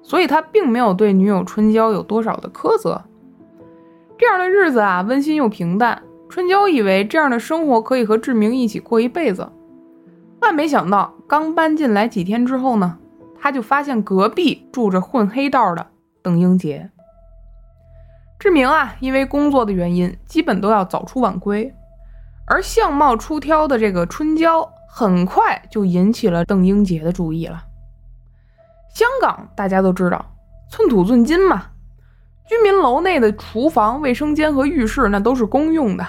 所以他并没有对女友春娇有多少的苛责。这样的日子啊，温馨又平淡。春娇以为这样的生活可以和志明一起过一辈子。万没想到，刚搬进来几天之后呢，他就发现隔壁住着混黑道的邓英杰。志明啊，因为工作的原因，基本都要早出晚归，而相貌出挑的这个春娇，很快就引起了邓英杰的注意了。香港大家都知道，寸土寸金嘛，居民楼内的厨房、卫生间和浴室那都是公用的。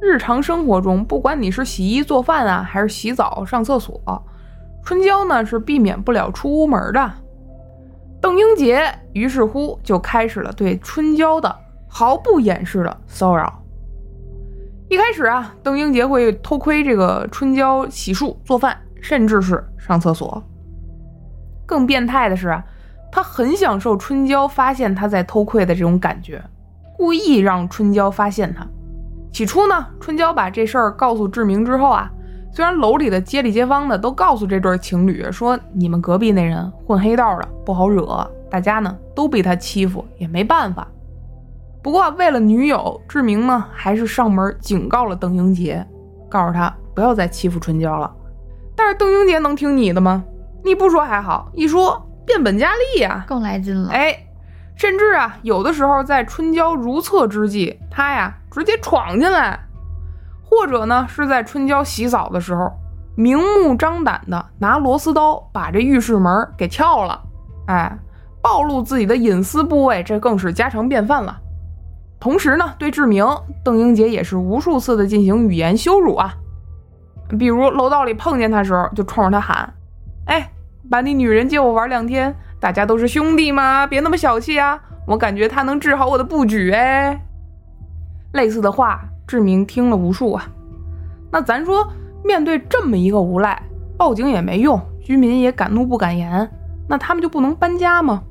日常生活中，不管你是洗衣做饭啊，还是洗澡上厕所，春娇呢是避免不了出屋门的。邓英杰于是乎就开始了对春娇的毫不掩饰的骚扰。一开始啊，邓英杰会偷窥这个春娇洗漱做饭，甚至是上厕所。更变态的是啊，他很享受春娇发现他在偷窥的这种感觉，故意让春娇发现他。起初呢，春娇把这事儿告诉志明之后啊，虽然楼里的街里街坊的都告诉这对情侣说，你们隔壁那人混黑道的不好惹，大家呢都被他欺负也没办法。不过为了女友，志明呢还是上门警告了邓英杰，告诉他不要再欺负春娇了。但是邓英杰能听你的吗？你不说还好，一说变本加厉呀，更来劲了。哎。甚至啊，有的时候在春娇如厕之际，他呀直接闯进来，或者呢是在春娇洗澡的时候，明目张胆的拿螺丝刀把这浴室门给撬了，哎，暴露自己的隐私部位，这更是家常便饭了。同时呢，对志明，邓英杰也是无数次的进行语言羞辱啊，比如楼道里碰见他时候，就冲着他喊：“哎，把你女人借我玩两天，大家都是兄弟嘛，别那么小气啊！我感觉他能治好我的布局哎。”类似的话，志明听了无数啊。那咱说，面对这么一个无赖，报警也没用，居民也敢怒不敢言，那他们就不能搬家吗？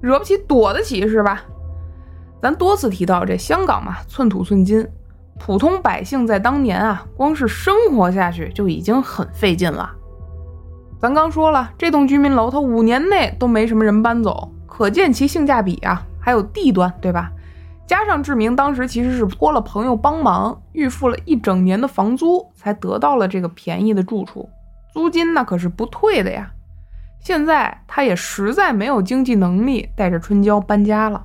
惹不起躲得起是吧？咱多次提到这香港嘛，寸土寸金，普通百姓在当年啊，光是生活下去就已经很费劲了。咱刚说了，这栋居民楼它五年内都没什么人搬走，可见其性价比啊，还有地段，对吧？加上志明当时其实是托了朋友帮忙，预付了一整年的房租，才得到了这个便宜的住处，租金那可是不退的呀。现在他也实在没有经济能力带着春娇搬家了。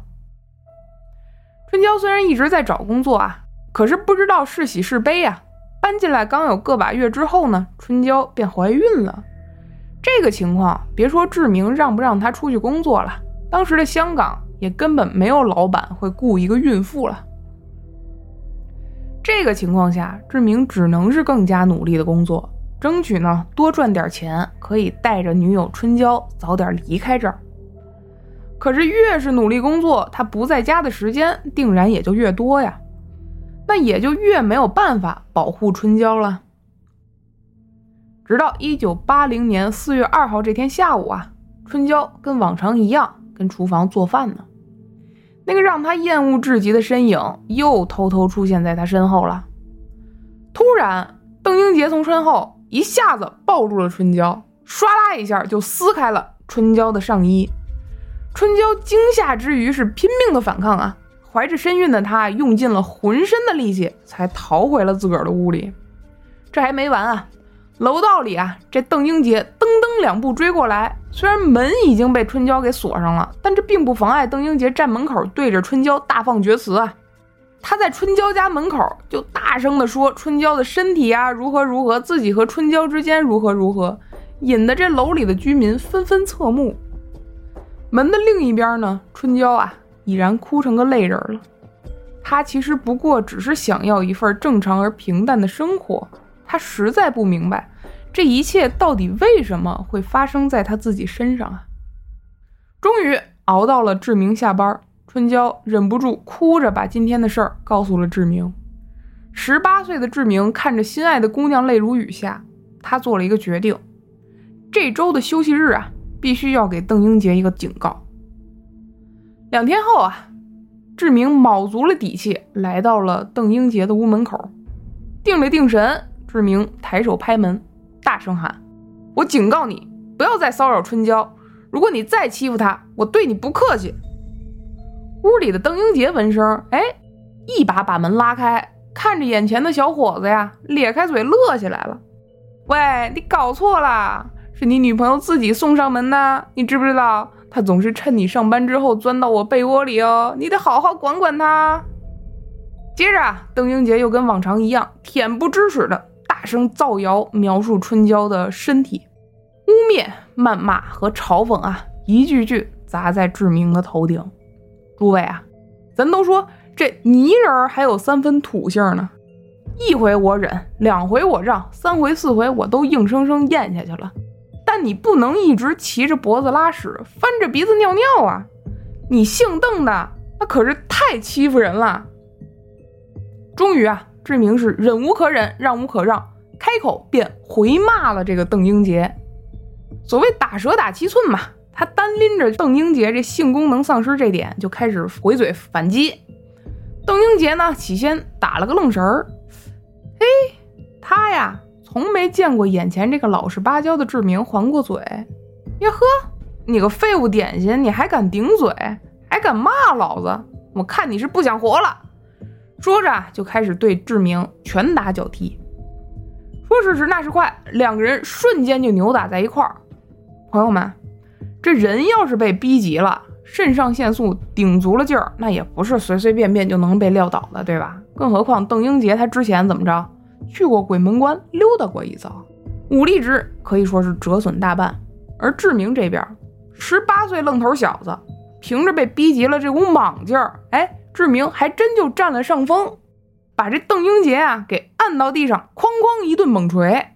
春娇虽然一直在找工作啊，可是不知道是喜是悲啊。搬进来刚有个把月之后呢，春娇便怀孕了。这个情况，别说志明让不让她出去工作了，当时的香港也根本没有老板会雇一个孕妇了。这个情况下，志明只能是更加努力的工作，争取呢多赚点钱，可以带着女友春娇早点离开这儿。可是越是努力工作，他不在家的时间定然也就越多呀，那也就越没有办法保护春娇了。直到一九八零年四月二号这天下午啊，春娇跟往常一样跟厨房做饭呢，那个让他厌恶至极的身影又偷偷出现在他身后了。突然，邓英杰从身后一下子抱住了春娇，唰啦一下就撕开了春娇的上衣。春娇惊吓之余是拼命的反抗啊！怀着身孕的她用尽了浑身的力气才逃回了自个儿的屋里。这还没完啊！楼道里啊，这邓英杰噔噔两步追过来，虽然门已经被春娇给锁上了，但这并不妨碍邓英杰站门口对着春娇大放厥词啊！他在春娇家门口就大声的说春娇的身体啊如何如何，自己和春娇之间如何如何，引得这楼里的居民纷纷侧目。门的另一边呢，春娇啊，已然哭成个泪人了。她其实不过只是想要一份正常而平淡的生活。她实在不明白，这一切到底为什么会发生在她自己身上啊！终于熬到了志明下班，春娇忍不住哭着把今天的事儿告诉了志明。十八岁的志明看着心爱的姑娘泪如雨下，他做了一个决定：这周的休息日啊。必须要给邓英杰一个警告。两天后啊，志明卯足了底气来到了邓英杰的屋门口，定了定神，志明抬手拍门，大声喊：“我警告你，不要再骚扰春娇！如果你再欺负她，我对你不客气。”屋里的邓英杰闻声，哎，一把把门拉开，看着眼前的小伙子呀，咧开嘴乐起来了：“喂，你搞错了。”是你女朋友自己送上门的，你知不知道？她总是趁你上班之后钻到我被窝里哦，你得好好管管她。接着啊，邓英杰又跟往常一样，恬不知耻的大声造谣，描述春娇的身体，污蔑、谩骂和嘲讽啊，一句句砸在志明的头顶。诸位啊，咱都说这泥人还有三分土性呢，一回我忍，两回我让，三回四回我都硬生生咽下去了。但你不能一直骑着脖子拉屎，翻着鼻子尿尿啊！你姓邓的，那可是太欺负人了。终于啊，志明是忍无可忍，让无可让，开口便回骂了这个邓英杰。所谓打蛇打七寸嘛，他单拎着邓英杰这性功能丧失这点，就开始回嘴反击。邓英杰呢，起先打了个愣神儿，嘿，他呀。从没见过眼前这个老实巴交的志明还过嘴，呀呵，你个废物点心，你还敢顶嘴，还敢骂老子？我看你是不想活了！说着就开始对志明拳打脚踢。说时迟那时快，两个人瞬间就扭打在一块儿。朋友们，这人要是被逼急了，肾上腺素顶足了劲儿，那也不是随随便便就能被撂倒的，对吧？更何况邓英杰他之前怎么着？去过鬼门关，溜达过一遭，武力值可以说是折损大半。而志明这边，十八岁愣头小子，凭着被逼急了这股莽劲儿，哎，志明还真就占了上风，把这邓英杰啊给按到地上，哐哐一顿猛锤，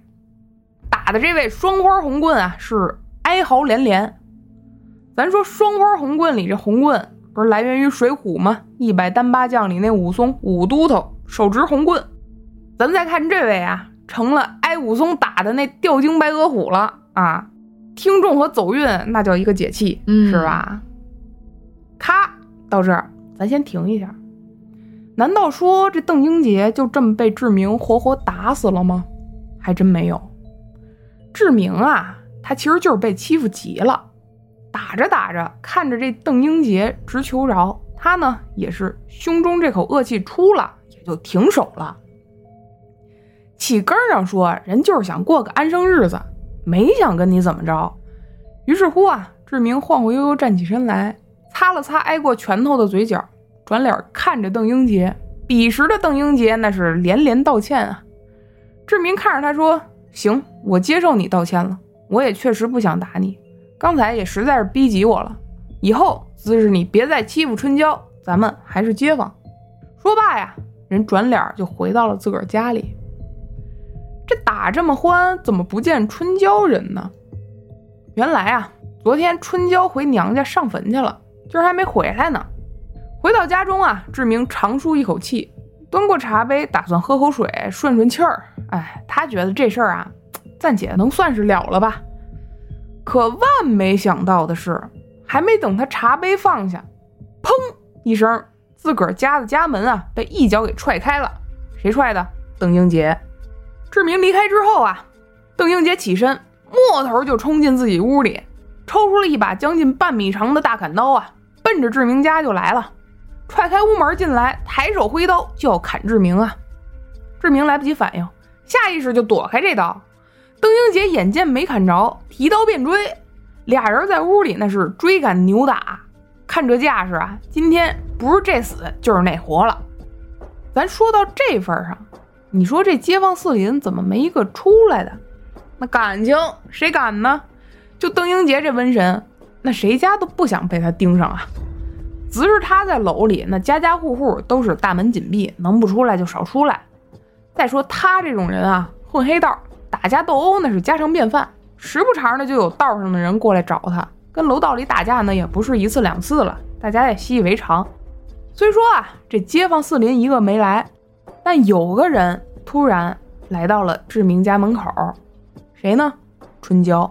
打的这位双花红棍啊是哀嚎连连。咱说双花红棍里这红棍不是来源于《水浒》吗？一百单八将里那武松武都头手执红棍，咱们再看这位啊，成了挨武松打的那吊睛白额虎了啊！听众和走运那叫一个解气，嗯是吧？咔，到这儿咱先停一下。难道说这邓英杰就这么被志明活活打死了吗？还真没有。志明啊，他其实就是被欺负急了，打着打着，看着这邓英杰直求饶，他呢也是胸中这口恶气出了，也就停手了。起根上说，人就是想过个安生日子，没想跟你怎么着。于是乎啊，志明晃晃悠悠站起身来，擦了擦挨过拳头的嘴角，转脸看着邓英杰。彼时的邓英杰那是连连道歉啊。志明看着他说：“行，我接受你道歉了。我也确实不想打你，刚才也实在是逼急我了。以后姿势你别再欺负春娇，咱们还是街坊。”说罢呀，人转脸就回到了自个儿家里。这打这么欢，怎么不见春娇人呢？原来啊，昨天春娇回娘家上坟去了，今儿还没回来呢。回到家中啊，志明长舒一口气，端过茶杯，打算喝口水顺顺气儿。哎，他觉得这事儿啊，暂且能算是了了吧。可万没想到的是，还没等他茶杯放下，砰一声，自个儿家的家门啊被一脚给踹开了。谁踹的？邓英杰。志明离开之后啊，邓英杰起身，摸头就冲进自己屋里，抽出了一把将近半米长的大砍刀啊，奔着志明家就来了。踹开屋门进来，抬手挥刀就要砍志明啊！志明来不及反应，下意识就躲开这刀。邓英杰眼见没砍着，提刀便追，俩人在屋里那是追赶扭打，看这架势啊，今天不是这死就是那活了。咱说到这份上，你说这街坊四邻怎么没一个出来的？那感情谁敢呢？就邓英杰这瘟神，那谁家都不想被他盯上啊。只是他在楼里，那家家户户都是大门紧闭，能不出来就少出来。再说他这种人啊，混黑道、打架斗殴那是家常便饭，时不常的就有道上的人过来找他，跟楼道里打架呢也不是一次两次了，大家也习以为常。虽说啊，这街坊四邻一个没来，但有个人突然来到了志明家门口，谁呢？春娇。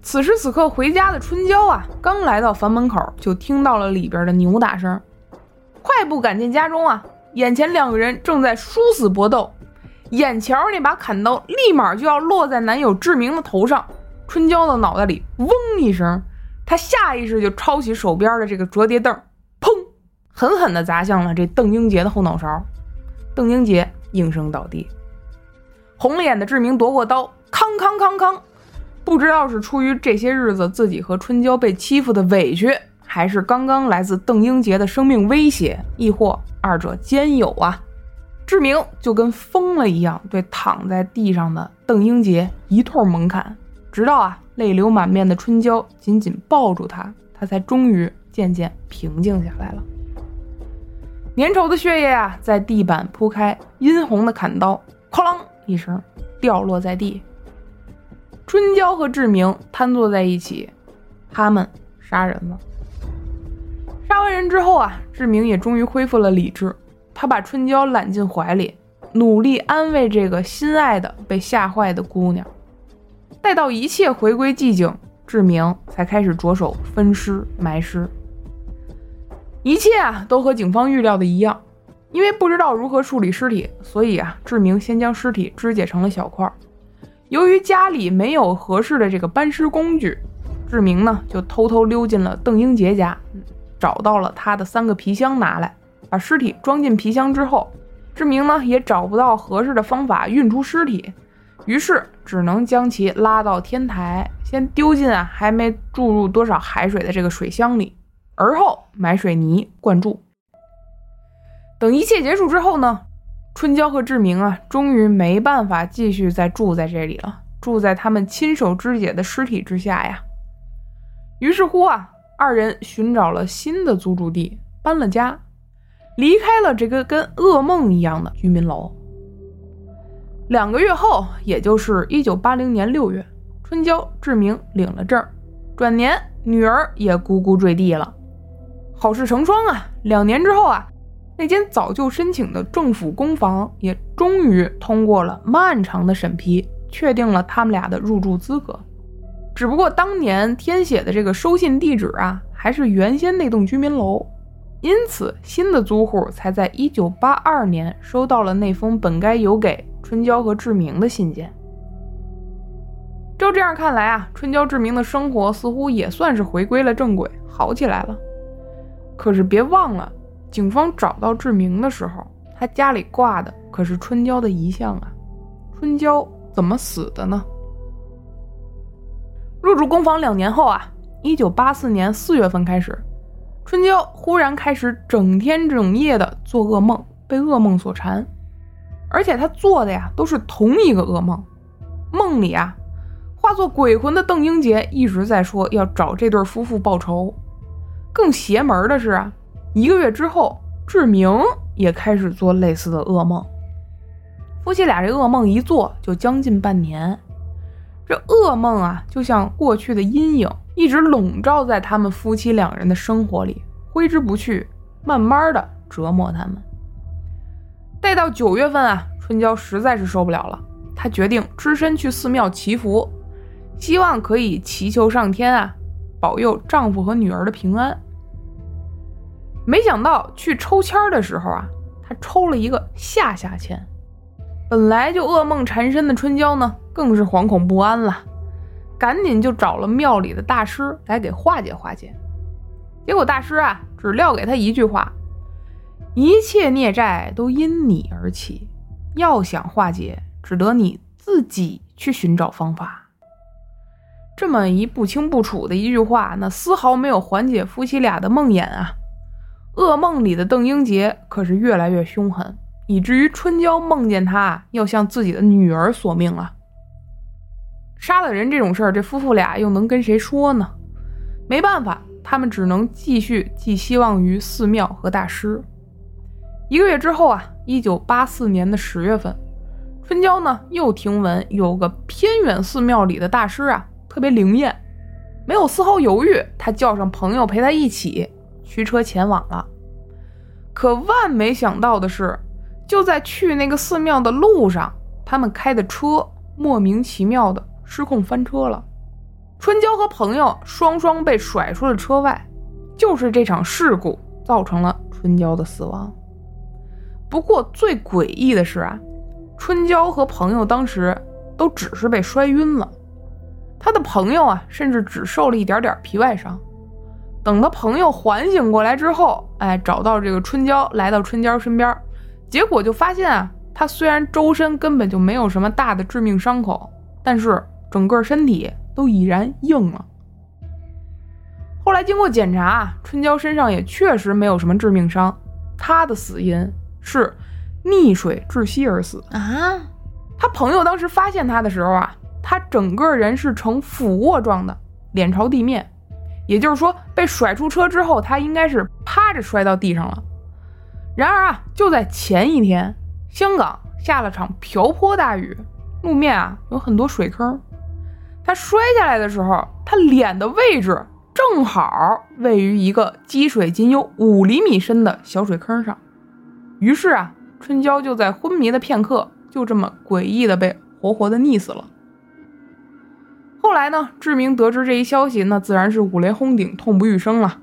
此时此刻回家的春娇啊，刚来到房门口，就听到了里边的扭打声，快步赶进家中啊，眼前两个人正在殊死搏斗，眼瞧那把砍刀立马就要落在男友志明的头上，春娇的脑袋里嗡一声，她下意识就抄起手边的这个折叠凳，砰，狠狠地砸向了这邓英杰的后脑勺，邓英杰应声倒地，红了眼的志明夺过刀，康康康康。不知道是出于这些日子自己和春娇被欺负的委屈，还是刚刚来自邓英杰的生命威胁，亦或二者兼有啊？志明就跟疯了一样，对躺在地上的邓英杰一通猛砍，直到啊泪流满面的春娇紧紧抱住他，他才终于渐渐平静下来了。粘稠的血液啊在地板铺开，殷红的砍刀哐啷一声掉落在地。春娇和志明瘫坐在一起，他们杀人了。杀完人之后啊，志明也终于恢复了理智。他把春娇揽进怀里，努力安慰这个心爱的被吓坏的姑娘。待到一切回归寂静，志明才开始着手分尸埋尸。一切啊，都和警方预料的一样。因为不知道如何处理尸体，所以啊，志明先将尸体肢解成了小块。由于家里没有合适的这个搬尸工具，志明呢就偷偷溜进了邓英杰家，找到了他的三个皮箱，拿来把尸体装进皮箱之后，志明呢也找不到合适的方法运出尸体，于是只能将其拉到天台，先丢进啊还没注入多少海水的这个水箱里，而后买水泥灌注。等一切结束之后呢，春娇和志明啊，终于没办法继续再住在这里了，住在他们亲手肢解的尸体之下呀。于是乎啊，二人寻找了新的租住地，搬了家，离开了这个跟噩梦一样的居民楼。两个月后，也就是一九八零年六月，春娇、志明领了证，转年女儿也咕咕坠地了。好事成双啊！两年之后啊。那间早就申请的政府公房也终于通过了漫长的审批，确定了他们俩的入住资格。只不过当年填写的这个收信地址啊，还是原先那栋居民楼，因此新的租户才在1982年收到了那封本该邮给春娇和志明的信件。照这样看来啊，春娇、志明的生活似乎也算是回归了正轨，好起来了。可是别忘了。警方找到志明的时候，他家里挂的可是春娇的遗像啊！春娇怎么死的呢？入住公房两年后啊，一九八四年四月份开始，春娇忽然开始整天整夜的做噩梦，被噩梦所缠，而且她做的呀都是同一个噩梦。梦里啊，化作鬼魂的邓英杰一直在说要找这对夫妇报仇。更邪门的是啊。一个月之后，志明也开始做类似的噩梦。夫妻俩这噩梦一做就将近半年，这噩梦啊，就像过去的阴影，一直笼罩在他们夫妻两人的生活里，挥之不去，慢慢的折磨他们。待到九月份啊，春娇实在是受不了了，她决定只身去寺庙祈福，希望可以祈求上天啊，保佑丈夫和女儿的平安。没想到去抽签的时候啊，他抽了一个下下签。本来就噩梦缠身的春娇呢，更是惶恐不安了，赶紧就找了庙里的大师来给化解化解。结果大师啊，只撂给他一句话：“一切孽债都因你而起，要想化解，只得你自己去寻找方法。”这么一不清不楚的一句话，那丝毫没有缓解夫妻俩的梦魇啊。噩梦里的邓英杰可是越来越凶狠，以至于春娇梦见他要向自己的女儿索命了。杀了人这种事儿，这夫妇俩又能跟谁说呢？没办法，他们只能继续寄希望于寺庙和大师。一个月之后啊，一九八四年的十月份，春娇呢又听闻有个偏远寺庙里的大师啊特别灵验，没有丝毫犹豫，他叫上朋友陪他一起。驱车前往了，可万没想到的是，就在去那个寺庙的路上，他们开的车莫名其妙的失控翻车了。春娇和朋友双双被甩出了车外，就是这场事故造成了春娇的死亡。不过最诡异的是啊，春娇和朋友当时都只是被摔晕了，他的朋友啊，甚至只受了一点点皮外伤。等他朋友缓醒过来之后，哎，找到这个春娇，来到春娇身边，结果就发现啊，他虽然周身根本就没有什么大的致命伤口，但是整个身体都已然硬了。后来经过检查，春娇身上也确实没有什么致命伤，她的死因是溺水窒息而死啊。他朋友当时发现他的时候啊，他整个人是呈俯卧状的，脸朝地面。也就是说，被甩出车之后，他应该是趴着摔到地上了。然而啊，就在前一天，香港下了场瓢泼大雨，路面啊有很多水坑。他摔下来的时候，他脸的位置正好位于一个积水仅有五厘米深的小水坑上。于是啊，春娇就在昏迷的片刻，就这么诡异的被活活的溺死了。后来呢？志明得知这一消息，那自然是五雷轰顶，痛不欲生了。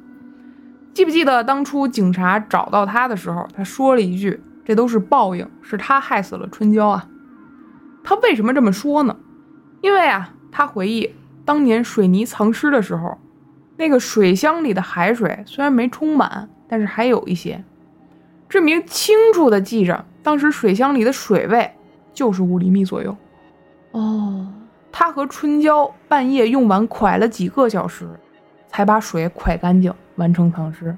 记不记得当初警察找到他的时候，他说了一句：“这都是报应，是他害死了春娇啊。”他为什么这么说呢？因为啊，他回忆当年水泥藏尸的时候，那个水箱里的海水虽然没充满，但是还有一些。志明清楚的记着，当时水箱里的水位就是五厘米左右。哦。他和春娇半夜用碗蒯了几个小时，才把水蒯干净，完成藏尸。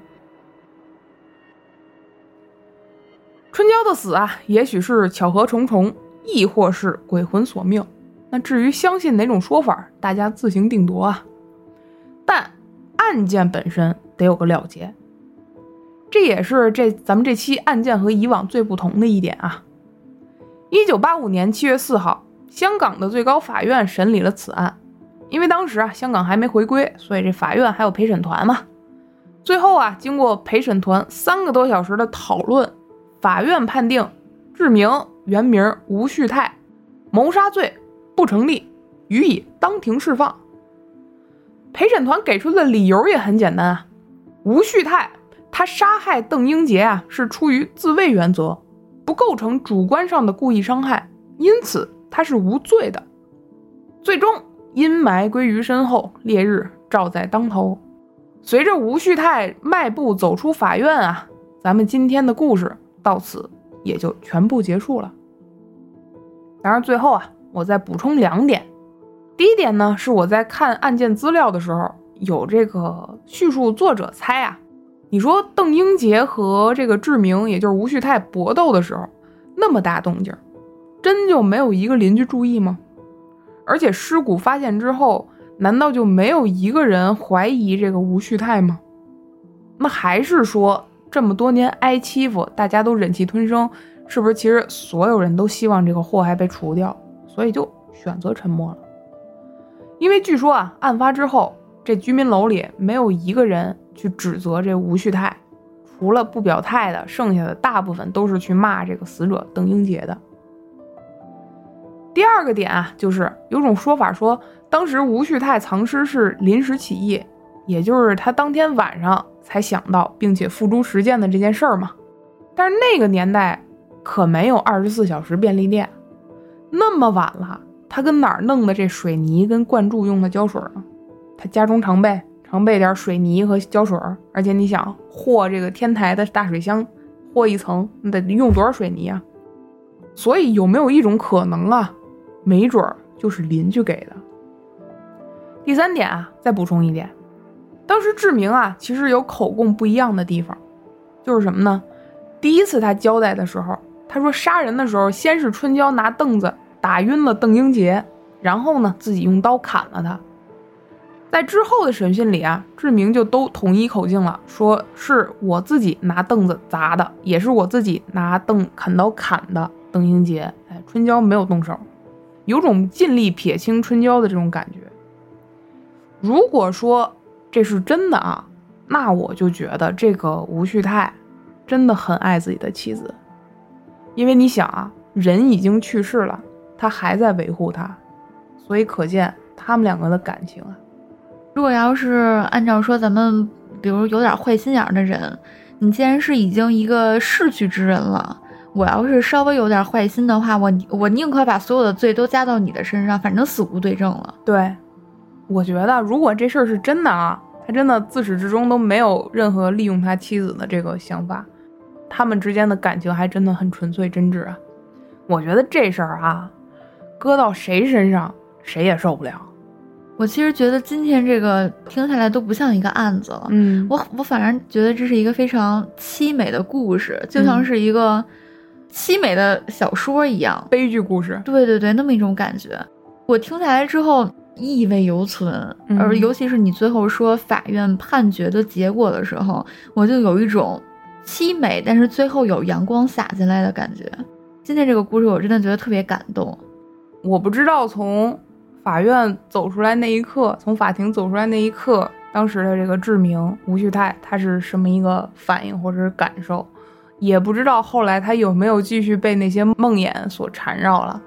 春娇的死啊，也许是巧合重重，亦或是鬼魂索命。那至于相信哪种说法，大家自行定夺啊。但案件本身得有个了结，这也是这咱们这期案件和以往最不同的一点啊。一九八五年七月四号，香港的最高法院审理了此案。因为当时啊，香港还没回归，所以这法院还有陪审团嘛。最后啊，经过陪审团三个多小时的讨论，法院判定志明原名吴旭泰谋杀罪不成立，予以当庭释放。陪审团给出的理由也很简单啊，吴旭泰他杀害邓英杰啊是出于自卫原则，不构成主观上的故意伤害，因此他是无罪的。最终。阴霾归于身后，烈日照在当头。随着吴旭泰迈步走出法院啊，咱们今天的故事到此也就全部结束了。当然，最后啊，我再补充两点。第一点呢，是我在看案件资料的时候，有这个叙述作者猜啊，你说邓英杰和这个志明，也就是吴旭泰搏斗的时候，那么大动静，真就没有一个邻居注意吗？而且尸骨发现之后，难道就没有一个人怀疑这个吴旭泰吗？那还是说这么多年挨欺负，大家都忍气吞声，是不是？其实所有人都希望这个祸害被除掉，所以就选择沉默了。因为据说啊，案发之后，这居民楼里没有一个人去指责这吴旭泰，除了不表态的，剩下的大部分都是去骂这个死者邓英杰的。第二个点啊，就是有种说法说，当时吴旭泰藏尸是临时起意，也就是他当天晚上才想到并且付诸实践的这件事儿嘛。但是那个年代可没有二十四小时便利店，那么晚了，他跟哪儿弄的这水泥跟灌注用的胶水呢？他家中常备常备点水泥和胶水，而且你想和这个天台的大水箱，和一层，你得用多少水泥啊？所以有没有一种可能啊？没准儿就是邻居给的。第三点啊，再补充一点，当时志明啊，其实有口供不一样的地方，就是什么呢？第一次他交代的时候，他说杀人的时候，先是春娇拿凳子打晕了邓英杰，然后呢自己用刀砍了他。在之后的审讯里啊，志明就都统一口径了，说是我自己拿凳子砸的，也是我自己拿凳砍刀砍的邓英杰。哎，春娇没有动手。有种尽力撇清春娇的这种感觉。如果说这是真的啊，那我就觉得这个吴旭泰真的很爱自己的妻子，因为你想啊，人已经去世了，他还在维护他，所以可见他们两个的感情啊。如果要是按照说咱们，比如有点坏心眼的人，你既然是已经一个逝去之人了。我要是稍微有点坏心的话，我我宁可把所有的罪都加到你的身上，反正死无对证了。对，我觉得如果这事儿是真的啊，他真的自始至终都没有任何利用他妻子的这个想法，他们之间的感情还真的很纯粹真挚啊。我觉得这事儿啊，搁到谁身上谁也受不了。我其实觉得今天这个听下来都不像一个案子了，嗯，我我反而觉得这是一个非常凄美的故事，就像是一个。凄美的小说一样，悲剧故事。对对对，那么一种感觉，我听下来之后意味犹存。而尤其是你最后说法院判决的结果的时候，我就有一种凄美，但是最后有阳光洒进来的感觉。今天这个故事我真的觉得特别感动。我不知道从法院走出来那一刻，从法庭走出来那一刻，当时的这个志明吴旭泰他是什么一个反应或者是感受。也不知道后来他有没有继续被那些梦魇所缠绕了。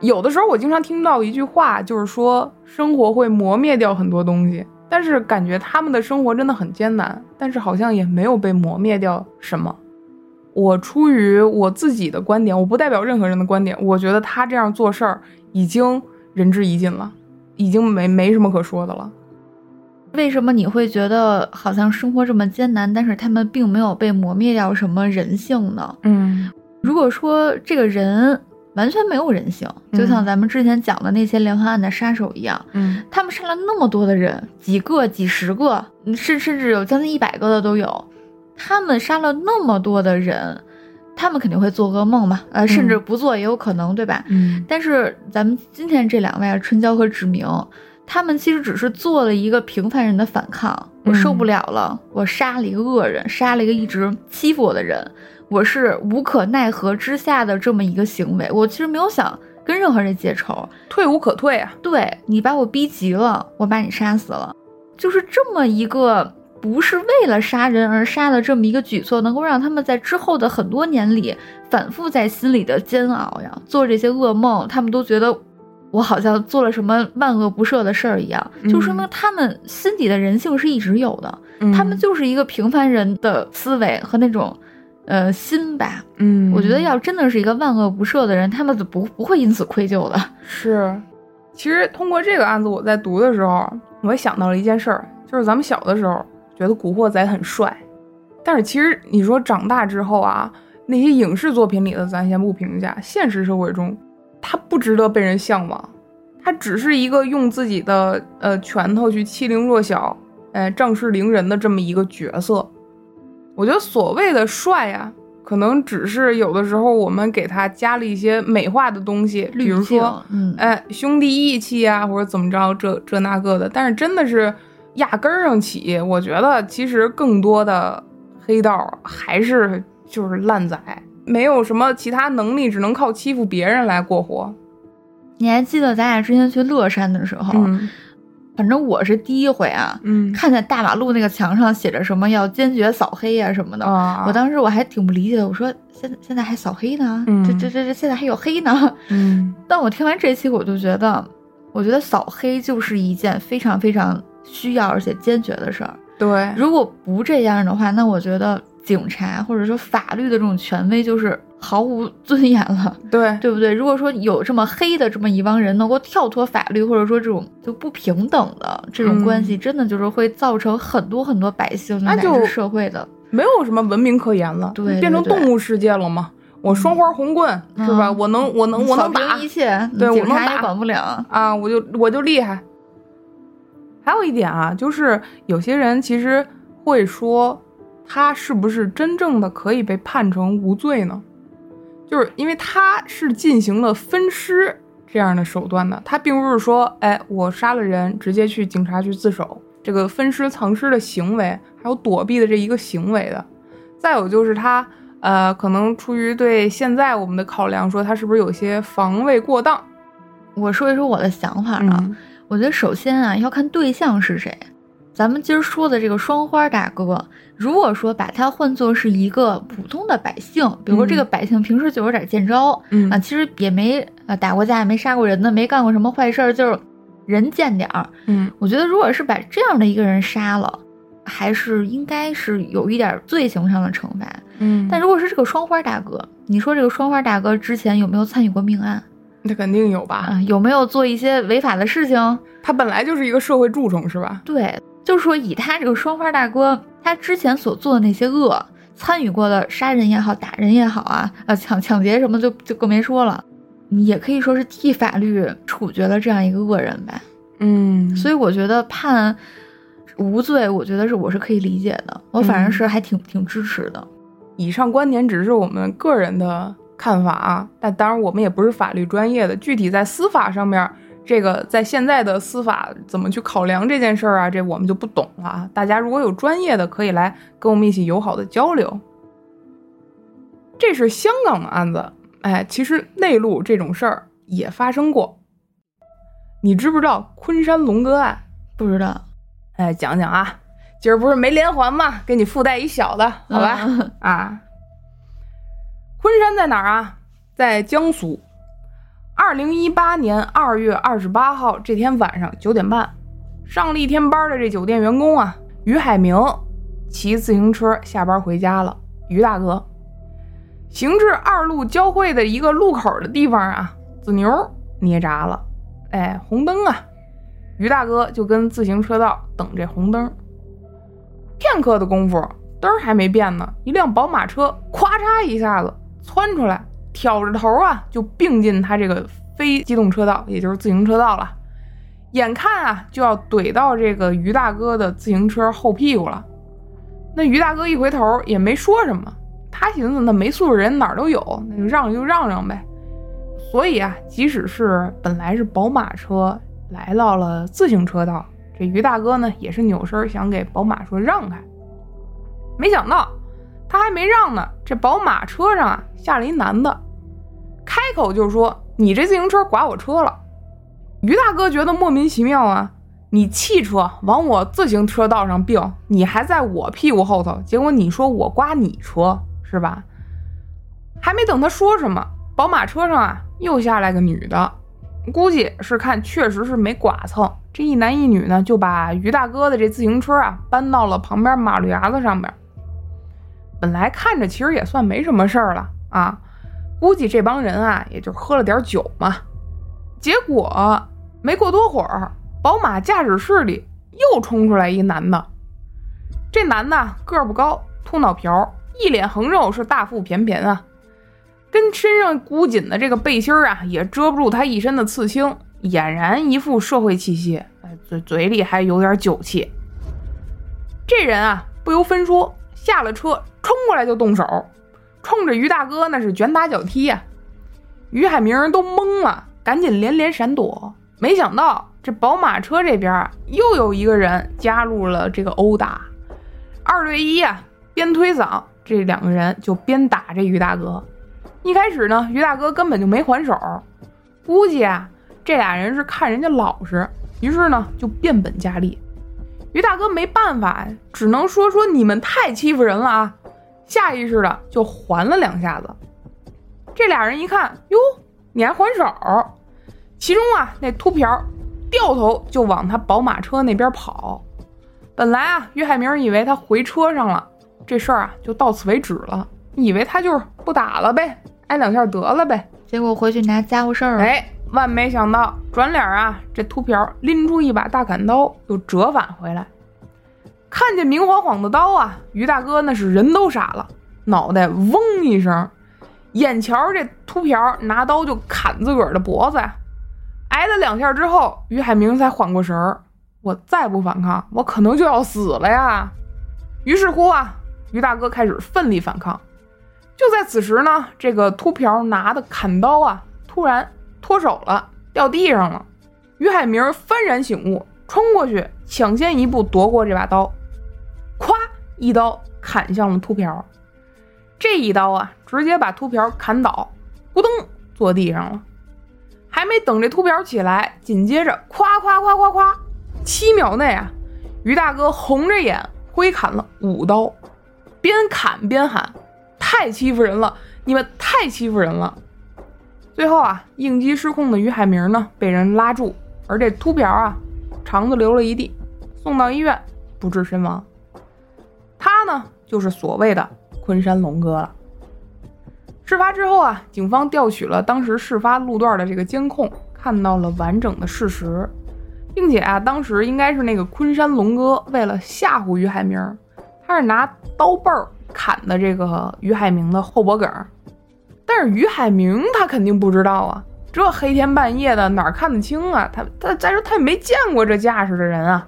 有的时候我经常听到一句话，就是说生活会磨灭掉很多东西，但是感觉他们的生活真的很艰难，但是好像也没有被磨灭掉什么。我出于我自己的观点，我不代表任何人的观点，我觉得他这样做事儿已经仁至义尽了，已经没没什么可说的了。为什么你会觉得好像生活这么艰难，但是他们并没有被磨灭掉什么人性呢？嗯，如果说这个人完全没有人性，就像咱们之前讲的那些连环案的杀手一样，嗯，他们杀了那么多的人，几个、几十个，甚甚至有将近一百个的都有，他们杀了那么多的人，他们肯定会做噩梦嘛，呃，甚至不做也有可能，对吧？嗯。但是咱们今天这两位春娇和志明，他们其实只是做了一个平凡人的反抗。我受不了了，我杀了一个恶人，杀了一个一直欺负我的人，我是无可奈何之下的这么一个行为。我其实没有想跟任何人结仇，退无可退啊！对你把我逼急了，我把你杀死了，就是这么一个。不是为了杀人而杀的这么一个举措，能够让他们在之后的很多年里反复在心里的煎熬呀，做这些噩梦，他们都觉得我好像做了什么万恶不赦的事儿一样，就说明他们心底的人性是一直有的，他们就是一个平凡人的思维和那种呃心吧。嗯，我觉得要真的是一个万恶不赦的人，他们就不不会因此愧疚的。是，其实通过这个案子，我在读的时候，我也想到了一件事儿，就是咱们小的时候。觉得古惑仔很帅，但是其实你说长大之后啊，那些影视作品里的咱先不评价，现实社会中他不值得被人向往，他只是一个用自己的呃拳头去欺凌弱小，哎仗势凌人的这么一个角色。我觉得所谓的帅呀，可能只是有的时候我们给他加了一些美化的东西，比如说，嗯，哎兄弟义气啊，或者怎么着这这那个的，但是真的是。压根儿上起，我觉得其实更多的黑道还是就是烂仔，没有什么其他能力，只能靠欺负别人来过活。你还记得咱俩之前去乐山的时候，反正我是第一回啊，嗯，看见大马路那个墙上写着什么要坚决扫黑啊什么的，我当时我还挺不理解的，我说现在现在还扫黑呢，这这这这现在还有黑呢，嗯，但我听完这期我就觉得，我觉得扫黑就是一件非常非常。需要而且坚决的事儿，对，如果不这样的话，那我觉得警察或者说法律的这种权威就是毫无尊严了，对，对不对？如果说有这么黑的这么一帮人能够跳脱法律，或者说这种就不平等的这种关系，真的就是会造成很多很多百姓乃至社会的没有什么文明可言了，对，变成动物世界了吗？我双花红棍是吧？我能，我能，我能打一切，对，警察也管不了啊！我就我就厉害。还有一点啊，就是有些人其实会说，他是不是真正的可以被判成无罪呢？就是因为他是进行了分尸这样的手段的，他并不是说，哎，我杀了人，直接去警察局自首，这个分尸藏尸的行为，还有躲避的这一个行为的。再有就是他，呃，可能出于对现在我们的考量，说他是不是有些防卫过当？我说一说我的想法啊。我觉得首先啊，要看对象是谁。咱们今儿说的这个双花大哥，如果说把他换作是一个普通的百姓，比如说这个百姓平时就有点见招，嗯啊，其实也没呃打过架，也没杀过人的，没干过什么坏事儿，就是人见点儿，嗯，我觉得如果是把这样的一个人杀了，还是应该是有一点罪行上的惩罚，嗯。但如果是这个双花大哥，你说这个双花大哥之前有没有参与过命案？那肯定有吧？有没有做一些违法的事情？他本来就是一个社会蛀虫，是吧？对，就是说以他这个双花大哥，他之前所做的那些恶，参与过的杀人也好，打人也好啊，啊，[LAUGHS] 抢抢劫什么就就更没说了，也可以说是替法律处决了这样一个恶人吧。嗯，所以我觉得判无罪，我觉得是我是可以理解的，我反正是还挺挺支持的。以上观点只是我们个人的。看法啊，但当然我们也不是法律专业的，具体在司法上面，这个在现在的司法怎么去考量这件事儿啊，这我们就不懂了啊。大家如果有专业的，可以来跟我们一起友好的交流。这是香港的案子，哎，其实内陆这种事儿也发生过。你知不知道昆山龙哥案？不知道，哎，讲讲啊，今儿不是没连环吗？给你附带一小的，好吧？啊。昆山在哪儿啊？在江苏。二零一八年二月二十八号这天晚上九点半，上了一天班的这酒店员工啊，于海明骑自行车下班回家了。于大哥行至二路交汇的一个路口的地方啊，子牛捏闸了。哎，红灯啊！于大哥就跟自行车道等这红灯。片刻的功夫，灯还没变呢，一辆宝马车咵嚓一下子。窜出来，挑着头啊，就并进他这个非机动车道，也就是自行车道了。眼看啊，就要怼到这个于大哥的自行车后屁股了。那于大哥一回头也没说什么，他寻思那没素质人哪儿都有，那就让就让让呗。所以啊，即使是本来是宝马车来到了自行车道，这于大哥呢也是扭身想给宝马说让开。没想到他还没让呢，这宝马车上啊下了一男的，开口就说：“你这自行车刮我车了。”于大哥觉得莫名其妙啊，你汽车往我自行车道上并，你还在我屁股后头，结果你说我刮你车是吧？还没等他说什么，宝马车上啊。又下来个女的，估计是看确实是没剐蹭。这一男一女呢，就把于大哥的这自行车啊搬到了旁边马路牙子上边。本来看着其实也算没什么事儿了啊，估计这帮人啊也就喝了点酒嘛。结果没过多会儿，宝马驾驶室里又冲出来一男的。这男的个儿不高，秃脑瓢，一脸横肉，是大腹便便啊。跟身上箍紧的这个背心儿啊，也遮不住他一身的刺青，俨然一副社会气息。哎，嘴嘴里还有点酒气。这人啊，不由分说，下了车，冲过来就动手，冲着于大哥那是拳打脚踢呀。于海明都懵了，赶紧连连闪躲。没想到这宝马车这边啊，又有一个人加入了这个殴打，二对一啊，边推搡，这两个人就边打这于大哥。一开始呢，于大哥根本就没还手，估计啊，这俩人是看人家老实，于是呢就变本加厉。于大哥没办法，只能说说你们太欺负人了啊，下意识的就还了两下子。这俩人一看，哟，你还还手？其中啊，那秃瓢掉头就往他宝马车那边跑。本来啊，于海明以为他回车上了，这事儿啊就到此为止了，以为他就是不打了呗。挨两下得了呗，结果回去拿家伙事儿。哎，万没想到，转脸啊，这秃瓢拎出一把大砍刀，又折返回来。看见明晃晃的刀啊，于大哥那是人都傻了，脑袋嗡一声，眼瞧这秃瓢拿刀就砍自个儿的脖子呀。挨了两下之后，于海明才缓过神儿，我再不反抗，我可能就要死了呀。于是乎啊，于大哥开始奋力反抗。就在此时呢，这个秃瓢拿的砍刀啊，突然脱手了，掉地上了。于海明幡然醒悟，冲过去抢先一步夺过这把刀，咵一刀砍向了秃瓢。这一刀啊，直接把秃瓢砍倒，咕咚坐地上了。还没等这秃瓢起来，紧接着咵咵咵咵咵，七秒内啊，于大哥红着眼挥砍了五刀，边砍边喊。太欺负人了！你们太欺负人了！最后啊，应激失控的于海明呢，被人拉住，而这秃瓢啊，肠子流了一地，送到医院不治身亡。他呢，就是所谓的昆山龙哥了。事发之后啊，警方调取了当时事发路段的这个监控，看到了完整的事实，并且啊，当时应该是那个昆山龙哥为了吓唬于海明，他是拿刀背儿。砍的这个于海明的后脖梗，但是于海明他肯定不知道啊，这黑天半夜的哪看得清啊？他他再说他也没见过这架势的人啊。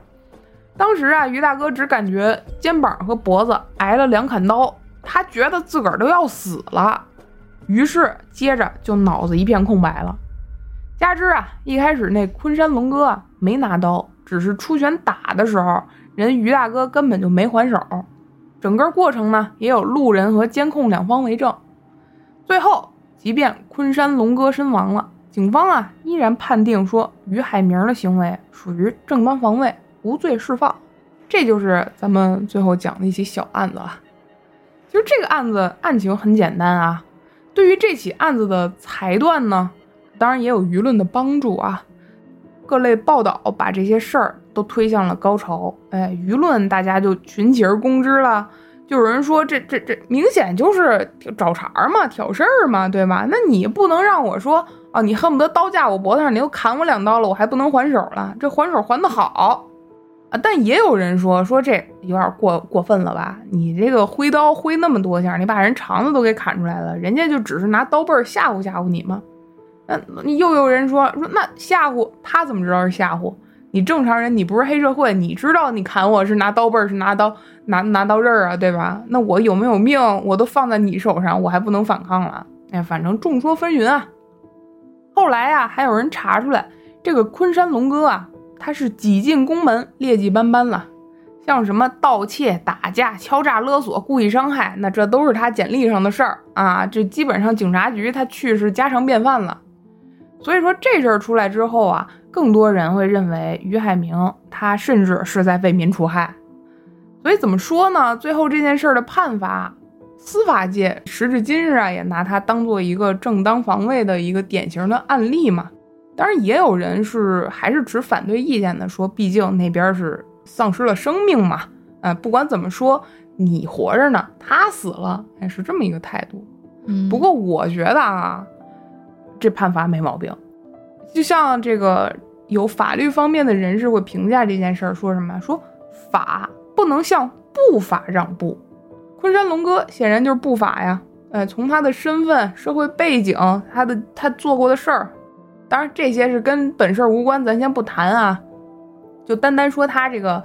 当时啊，于大哥只感觉肩膀和脖子挨了两砍刀，他觉得自个儿都要死了，于是接着就脑子一片空白了。加之啊，一开始那昆山龙哥啊没拿刀，只是出拳打的时候，人于大哥根本就没还手。整个过程呢，也有路人和监控两方为证。最后，即便昆山龙哥身亡了，警方啊依然判定说于海明的行为属于正当防卫，无罪释放。这就是咱们最后讲的一起小案子了。其实这个案子案情很简单啊。对于这起案子的裁断呢，当然也有舆论的帮助啊。各类报道把这些事儿都推向了高潮，哎，舆论大家就群起而攻之了。就有人说这这这明显就是找茬嘛，挑事儿嘛，对吧？那你不能让我说啊，你恨不得刀架我脖子上，你又砍我两刀了，我还不能还手了？这还手还得好啊！但也有人说说这有点过过分了吧？你这个挥刀挥那么多下，你把人肠子都给砍出来了，人家就只是拿刀背吓唬吓唬你吗？那又有人说说那吓唬他怎么知道是吓唬？你正常人，你不是黑社会，你知道你砍我是拿刀背儿，是拿刀拿拿刀刃儿啊，对吧？那我有没有命，我都放在你手上，我还不能反抗了？哎，反正众说纷纭啊。后来啊，还有人查出来，这个昆山龙哥啊，他是几进宫门，劣迹斑斑了。像什么盗窃、打架、敲诈勒索、故意伤害，那这都是他简历上的事儿啊。这基本上警察局他去是家常便饭了。所以说这事儿出来之后啊，更多人会认为于海明他甚至是在为民除害。所以怎么说呢？最后这件事儿的判罚，司法界时至今日啊，也拿他当做一个正当防卫的一个典型的案例嘛。当然，也有人是还是持反对意见的，说毕竟那边是。丧失了生命嘛？哎，不管怎么说，你活着呢，他死了，哎，是这么一个态度。嗯，不过我觉得啊，这判罚没毛病。就像这个有法律方面的人士会评价这件事儿，说什么？说法不能向不法让步。昆山龙哥显然就是不法呀。哎，从他的身份、社会背景、他的他做过的事儿，当然这些是跟本事无关，咱先不谈啊。就单单说他这个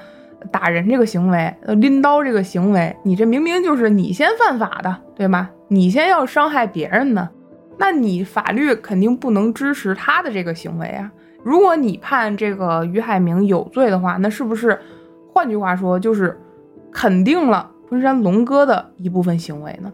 打人这个行为，拎刀这个行为，你这明明就是你先犯法的，对吧？你先要伤害别人呢，那你法律肯定不能支持他的这个行为啊。如果你判这个于海明有罪的话，那是不是换句话说就是肯定了昆山龙哥的一部分行为呢？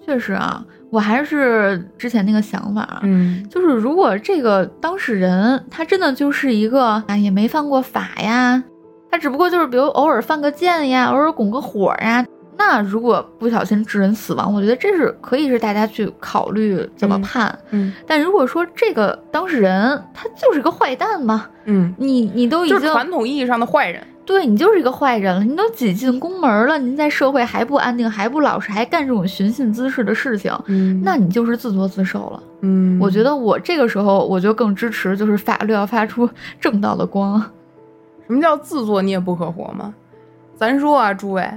确实啊，我还是之前那个想法，嗯，就是如果这个当事人他真的就是一个啊，也没犯过法呀，他只不过就是比如偶尔犯个贱呀，偶尔拱个火呀，那如果不小心致人死亡，我觉得这是可以是大家去考虑怎么判，嗯，但如果说这个当事人他就是个坏蛋嘛，嗯，你你都已经传统意义上的坏人。对你就是一个坏人了，你都挤进宫门了，您在社会还不安定，还不老实，还干这种寻衅滋事的事情，嗯，那你就是自作自受了。嗯，我觉得我这个时候我就更支持，就是法律要发出正道的光。[LAUGHS] 什么叫自作孽不可活吗？咱说啊，诸位，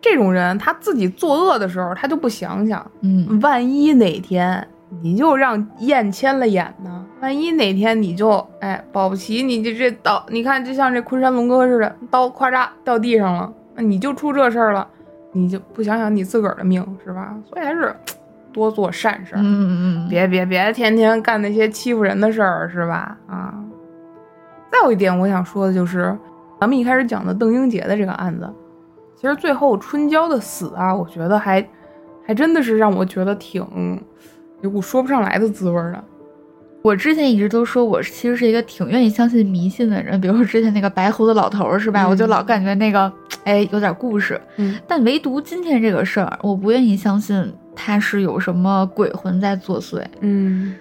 这种人他自己作恶的时候，他就不想想，嗯，万一哪天。你就让燕牵了眼呢，万一哪天你就哎保不齐你就这刀，你看就像这昆山龙哥似的，刀咔嚓掉地上了，那你就出这事儿了，你就不想想你自个儿的命是吧？所以还是 [TSK] 多做善事，嗯嗯嗯，别别别天天干那些欺负人的事儿是吧？啊，再有一点我想说的就是，咱们一开始讲的邓英杰的这个案子，其实最后春娇的死啊，我觉得还还真的是让我觉得挺。有股说不上来的滋味儿我之前一直都说我其实是一个挺愿意相信迷信的人，比如说之前那个白胡子老头是吧？我就老感觉那个哎有点故事。嗯。但唯独今天这个事儿，我不愿意相信他是有什么鬼魂在作祟。嗯。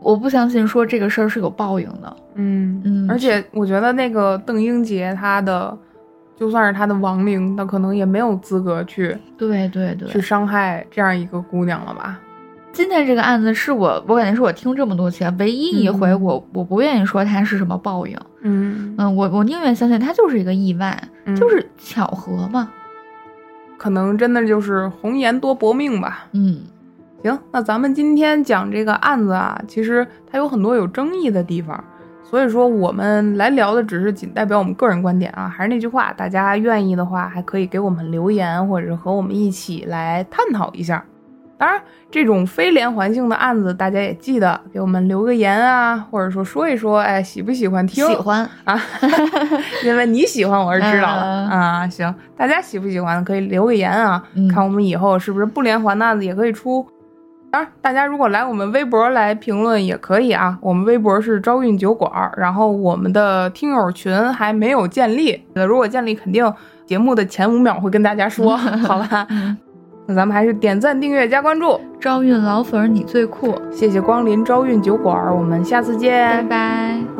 我不相信说这个事儿是有报应的。嗯嗯。而且我觉得那个邓英杰他的，就算是他的亡灵，他可能也没有资格去对对对去伤害这样一个姑娘了吧。今天这个案子是我，我感觉是我听这么多期唯一一回，我我不愿意说它是什么报应，嗯。嗯，我我宁愿相信它就是一个意外，就是巧合嘛，可能真的就是红颜多薄命吧。嗯，行，那咱们今天讲这个案子啊，其实它有很多有争议的地方，所以说我们来聊的只是仅代表我们个人观点啊，还是那句话，大家愿意的话还可以给我们留言，或者是和我们一起来探讨一下。当然，这种非连环性的案子，大家也记得给我们留个言啊，或者说说一说，哎，喜不喜欢听？喜欢啊，因为你喜欢，我是知道的啊。行，大家喜不喜欢可以留个言啊，看我们以后是不是不连环的案子也可以出。当然，大家如果来我们微博来评论也可以啊，我们微博是招运酒馆，然后我们的听友群还没有建立，如果建立，肯定节目的前五秒会跟大家说，[LAUGHS] 好吧？那咱们还是点赞、订阅、加关注。招运老粉儿，你最酷！谢谢光临招运酒馆，我们下次见，拜拜。